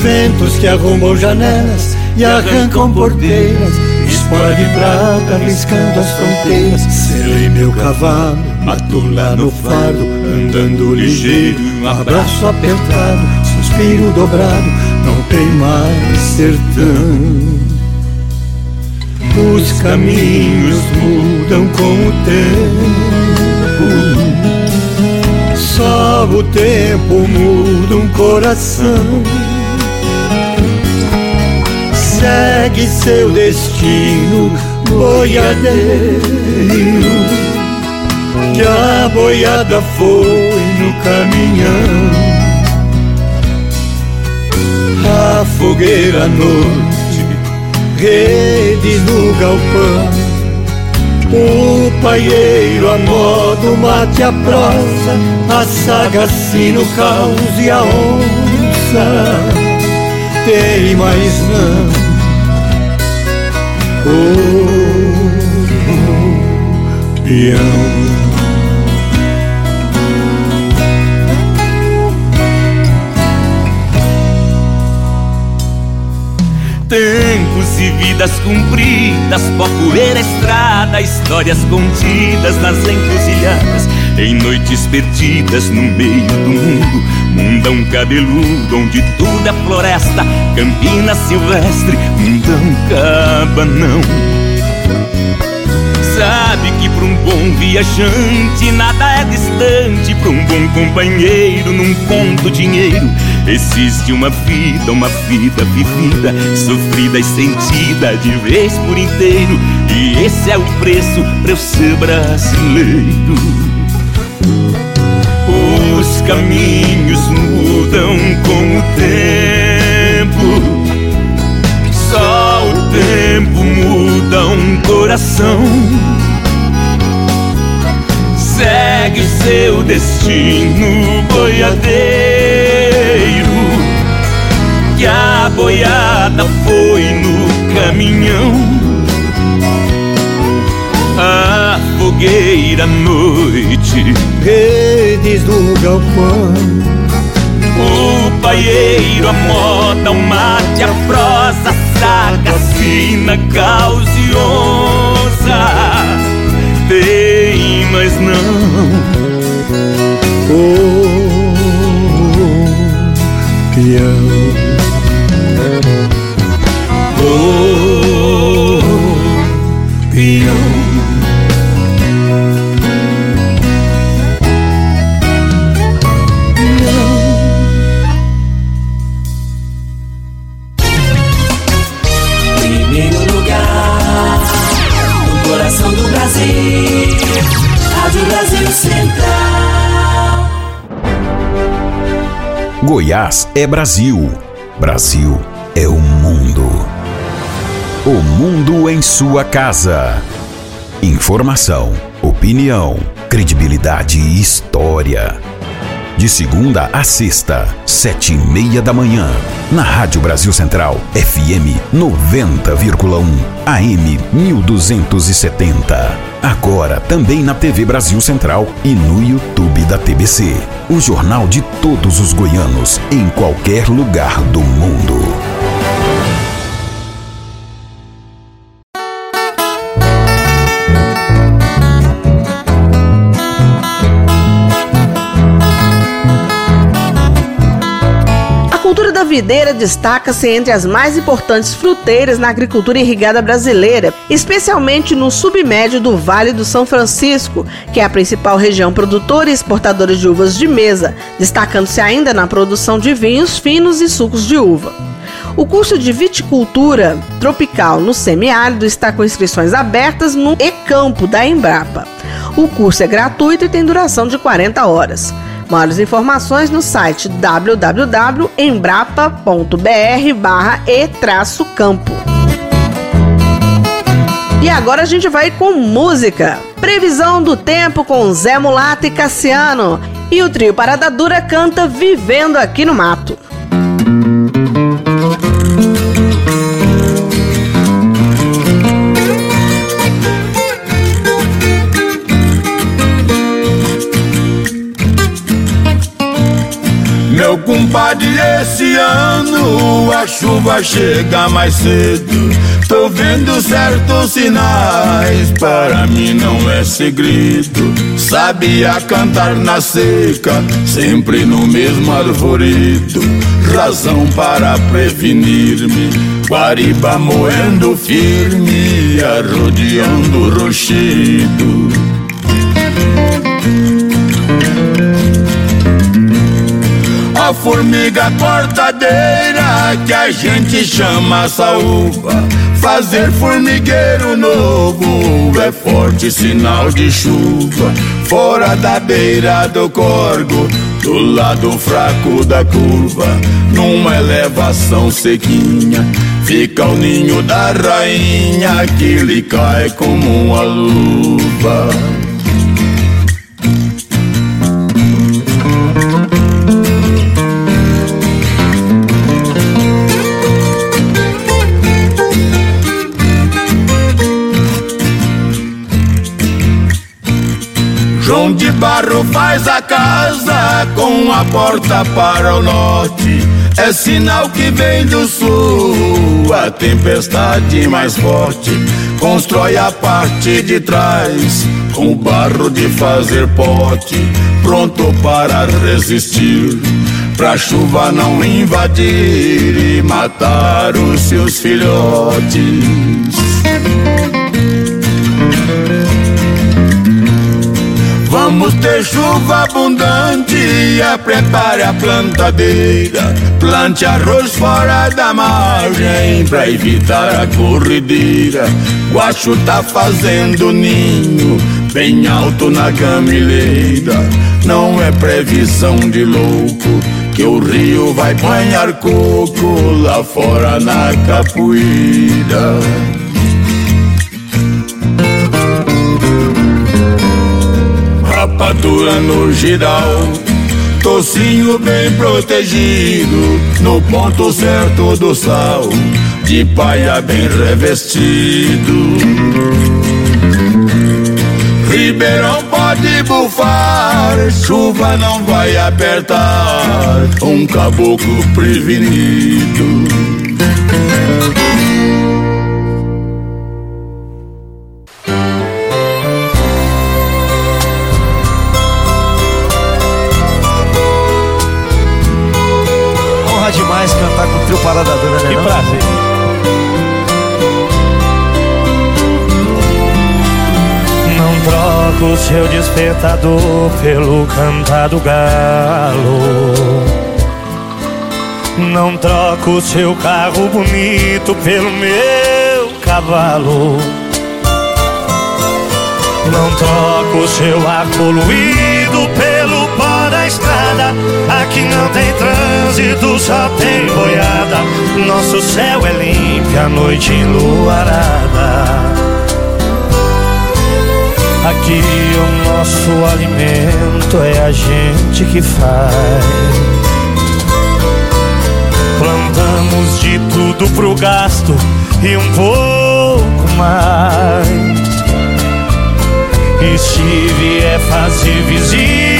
Ventos que arrombam janelas e arrancam porteiras, espora de prata riscando as fronteiras. Selei meu cavalo, mato lá no fardo, andando ligeiro, abraço apertado, suspiro dobrado, não tem mais sertão. Os caminhos mudam com o tempo. Só o tempo muda um coração. Segue seu destino, boiadeiro. Que a boiada foi no caminhão. A fogueira à noite redes no galpão. O paieiro a modo mate a prosa, a sagacina, o caos e a onça. Tem mais não. Oh, oh, peão. Tempos e vidas cumpridas, pó, poeira, estrada, histórias contidas nas encruzilhadas, em noites perdidas no meio do mundo, mundão cabeludo onde tudo é floresta, campina silvestre, mundão cabanão. Sabe que para um bom viajante nada é distante, para um bom companheiro num conto dinheiro Existe uma vida, uma vida vivida, sofrida e sentida de vez por inteiro. E esse é o preço para eu ser brasileiro. Os caminhos mudam com o tempo. Só o tempo muda um coração. Segue seu destino, boiadeiro que a boiada foi no caminhão. A fogueira à noite, redes no galpão. O paieiro, a moda, o mate, a prosa, sagacina, caos e onça. mas não. Oh, oh, oh, oh, oh. Goiás é Brasil. Brasil é o mundo. O mundo em sua casa. Informação, opinião, credibilidade e história. De segunda a sexta, sete e meia da manhã, na Rádio Brasil Central, FM 90,1, AM 1270. Agora também na TV Brasil Central e no YouTube da TBC. O jornal de todos os goianos, em qualquer lugar do mundo. Videira destaca-se entre as mais importantes fruteiras na agricultura irrigada brasileira, especialmente no submédio do Vale do São Francisco, que é a principal região produtora e exportadora de uvas de mesa, destacando-se ainda na produção de vinhos finos e sucos de uva. O curso de viticultura tropical no semiárido está com inscrições abertas no E-Campo da Embrapa. O curso é gratuito e tem duração de 40 horas. Maiores informações no site www.embrapa.br barra e-campo. E agora a gente vai com música. Previsão do tempo com Zé Mulato e Cassiano. E o trio Parada Dura canta Vivendo Aqui no Mato. Meu compadre, esse ano a chuva chega mais cedo. Tô vendo certos sinais, para mim não é segredo. Sabia cantar na seca, sempre no mesmo arvoredo. Razão para prevenir-me. Guariba moendo firme, arrodeando o rochedo. A formiga cortadeira que a gente chama saúva. Fazer formigueiro novo é forte sinal de chuva. Fora da beira do corgo, do lado fraco da curva, numa elevação sequinha, fica o ninho da rainha que lhe cai como uma luva. João de Barro faz a casa com a porta para o norte. É sinal que vem do sul, a tempestade mais forte. Constrói a parte de trás com barro de fazer pote, pronto para resistir. Pra chuva não invadir e matar os seus filhotes. Vamos ter chuva abundante, prepare a plantadeira. Plante arroz fora da margem pra evitar a corrideira. Guacho tá fazendo ninho bem alto na gamileira. Não é previsão de louco que o rio vai banhar coco lá fora na capoeira. Rapadura no giral. Tocinho bem protegido, no ponto certo do sal, de paia bem revestido. Ribeirão pode bufar, chuva não vai apertar, um caboclo prevenido. Dura, né? Que não? prazer. Não troco o seu despertador pelo cantar do galo. Não troco o seu carro bonito pelo meu cavalo. Não troco o seu ar poluído pelo da estrada. Aqui não tem trânsito, só tem boiada. Nosso céu é limpo, a noite enluarada. Aqui o nosso alimento é a gente que faz. Plantamos de tudo pro gasto e um pouco mais. E se vier fazer visita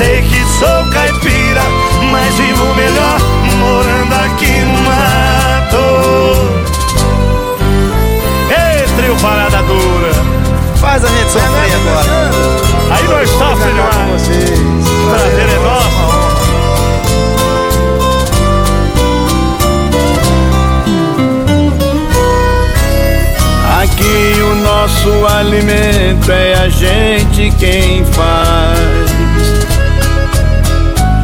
Sei que sou caipira, mas vivo melhor morando aqui no mato. Ei, trio parada dura. Faz a gente sofrer é agora. Aí nós está, vocês. Prazer é nosso. Aqui o nosso alimento é a gente quem faz.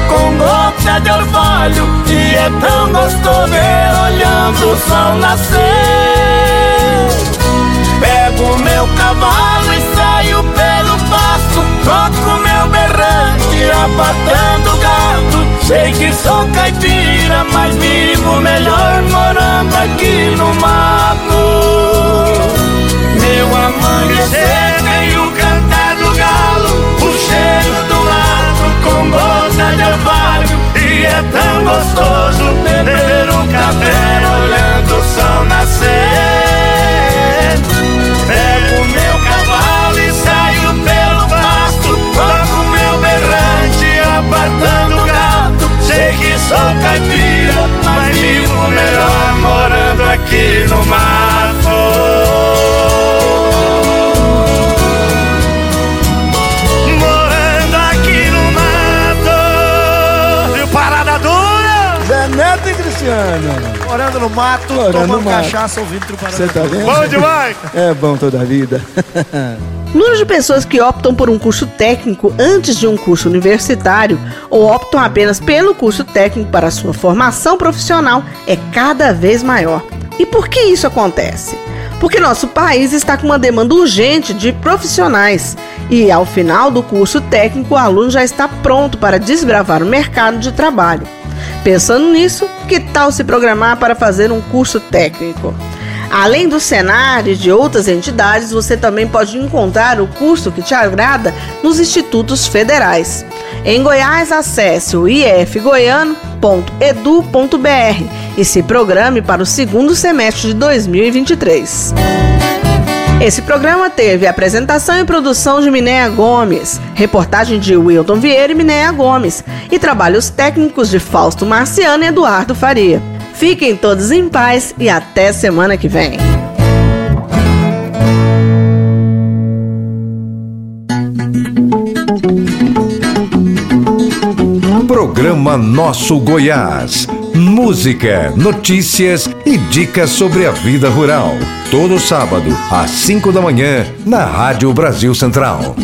com gota de orvalho E é tão gostoso ver olhando o sol nascer. Pego meu cavalo e saio pelo pasto Toco meu berrante, apartando o gado Sei que sou caipira, mas vivo melhor morando aqui no mato. Meu amanhecer tem o cantar do galo O cheiro do com gota de orvalho. E é tão gostoso beber um café olhando o sol nascer. Pego meu cavalo e saio pelo pasto. Toco meu berrante apartando o gato. Sei que sou caipira, mas vivo melhor morando aqui no mato Cristiano. Morando no mato, Morando tomando no mato. cachaça, ouvindo Triparada Você tá vendo? Bom demais! É bom toda a vida. O número de pessoas que optam por um curso técnico antes de um curso universitário ou optam apenas pelo curso técnico para sua formação profissional é cada vez maior. E por que isso acontece? Porque nosso país está com uma demanda urgente de profissionais e, ao final do curso técnico, o aluno já está pronto para desbravar o mercado de trabalho. Pensando nisso, que tal se programar para fazer um curso técnico? Além do Senar e de outras entidades, você também pode encontrar o curso que te agrada nos institutos federais. Em Goiás, acesse o ifgoiano.edu.br e se programe para o segundo semestre de 2023. Esse programa teve apresentação e produção de Minéia Gomes, reportagem de Wilton Vieira e Minéia Gomes e trabalhos técnicos de Fausto Marciano e Eduardo Faria. Fiquem todos em paz e até semana que vem. Programa Nosso Goiás. Música, notícias e dicas sobre a vida rural. Todo sábado, às 5 da manhã, na Rádio Brasil Central.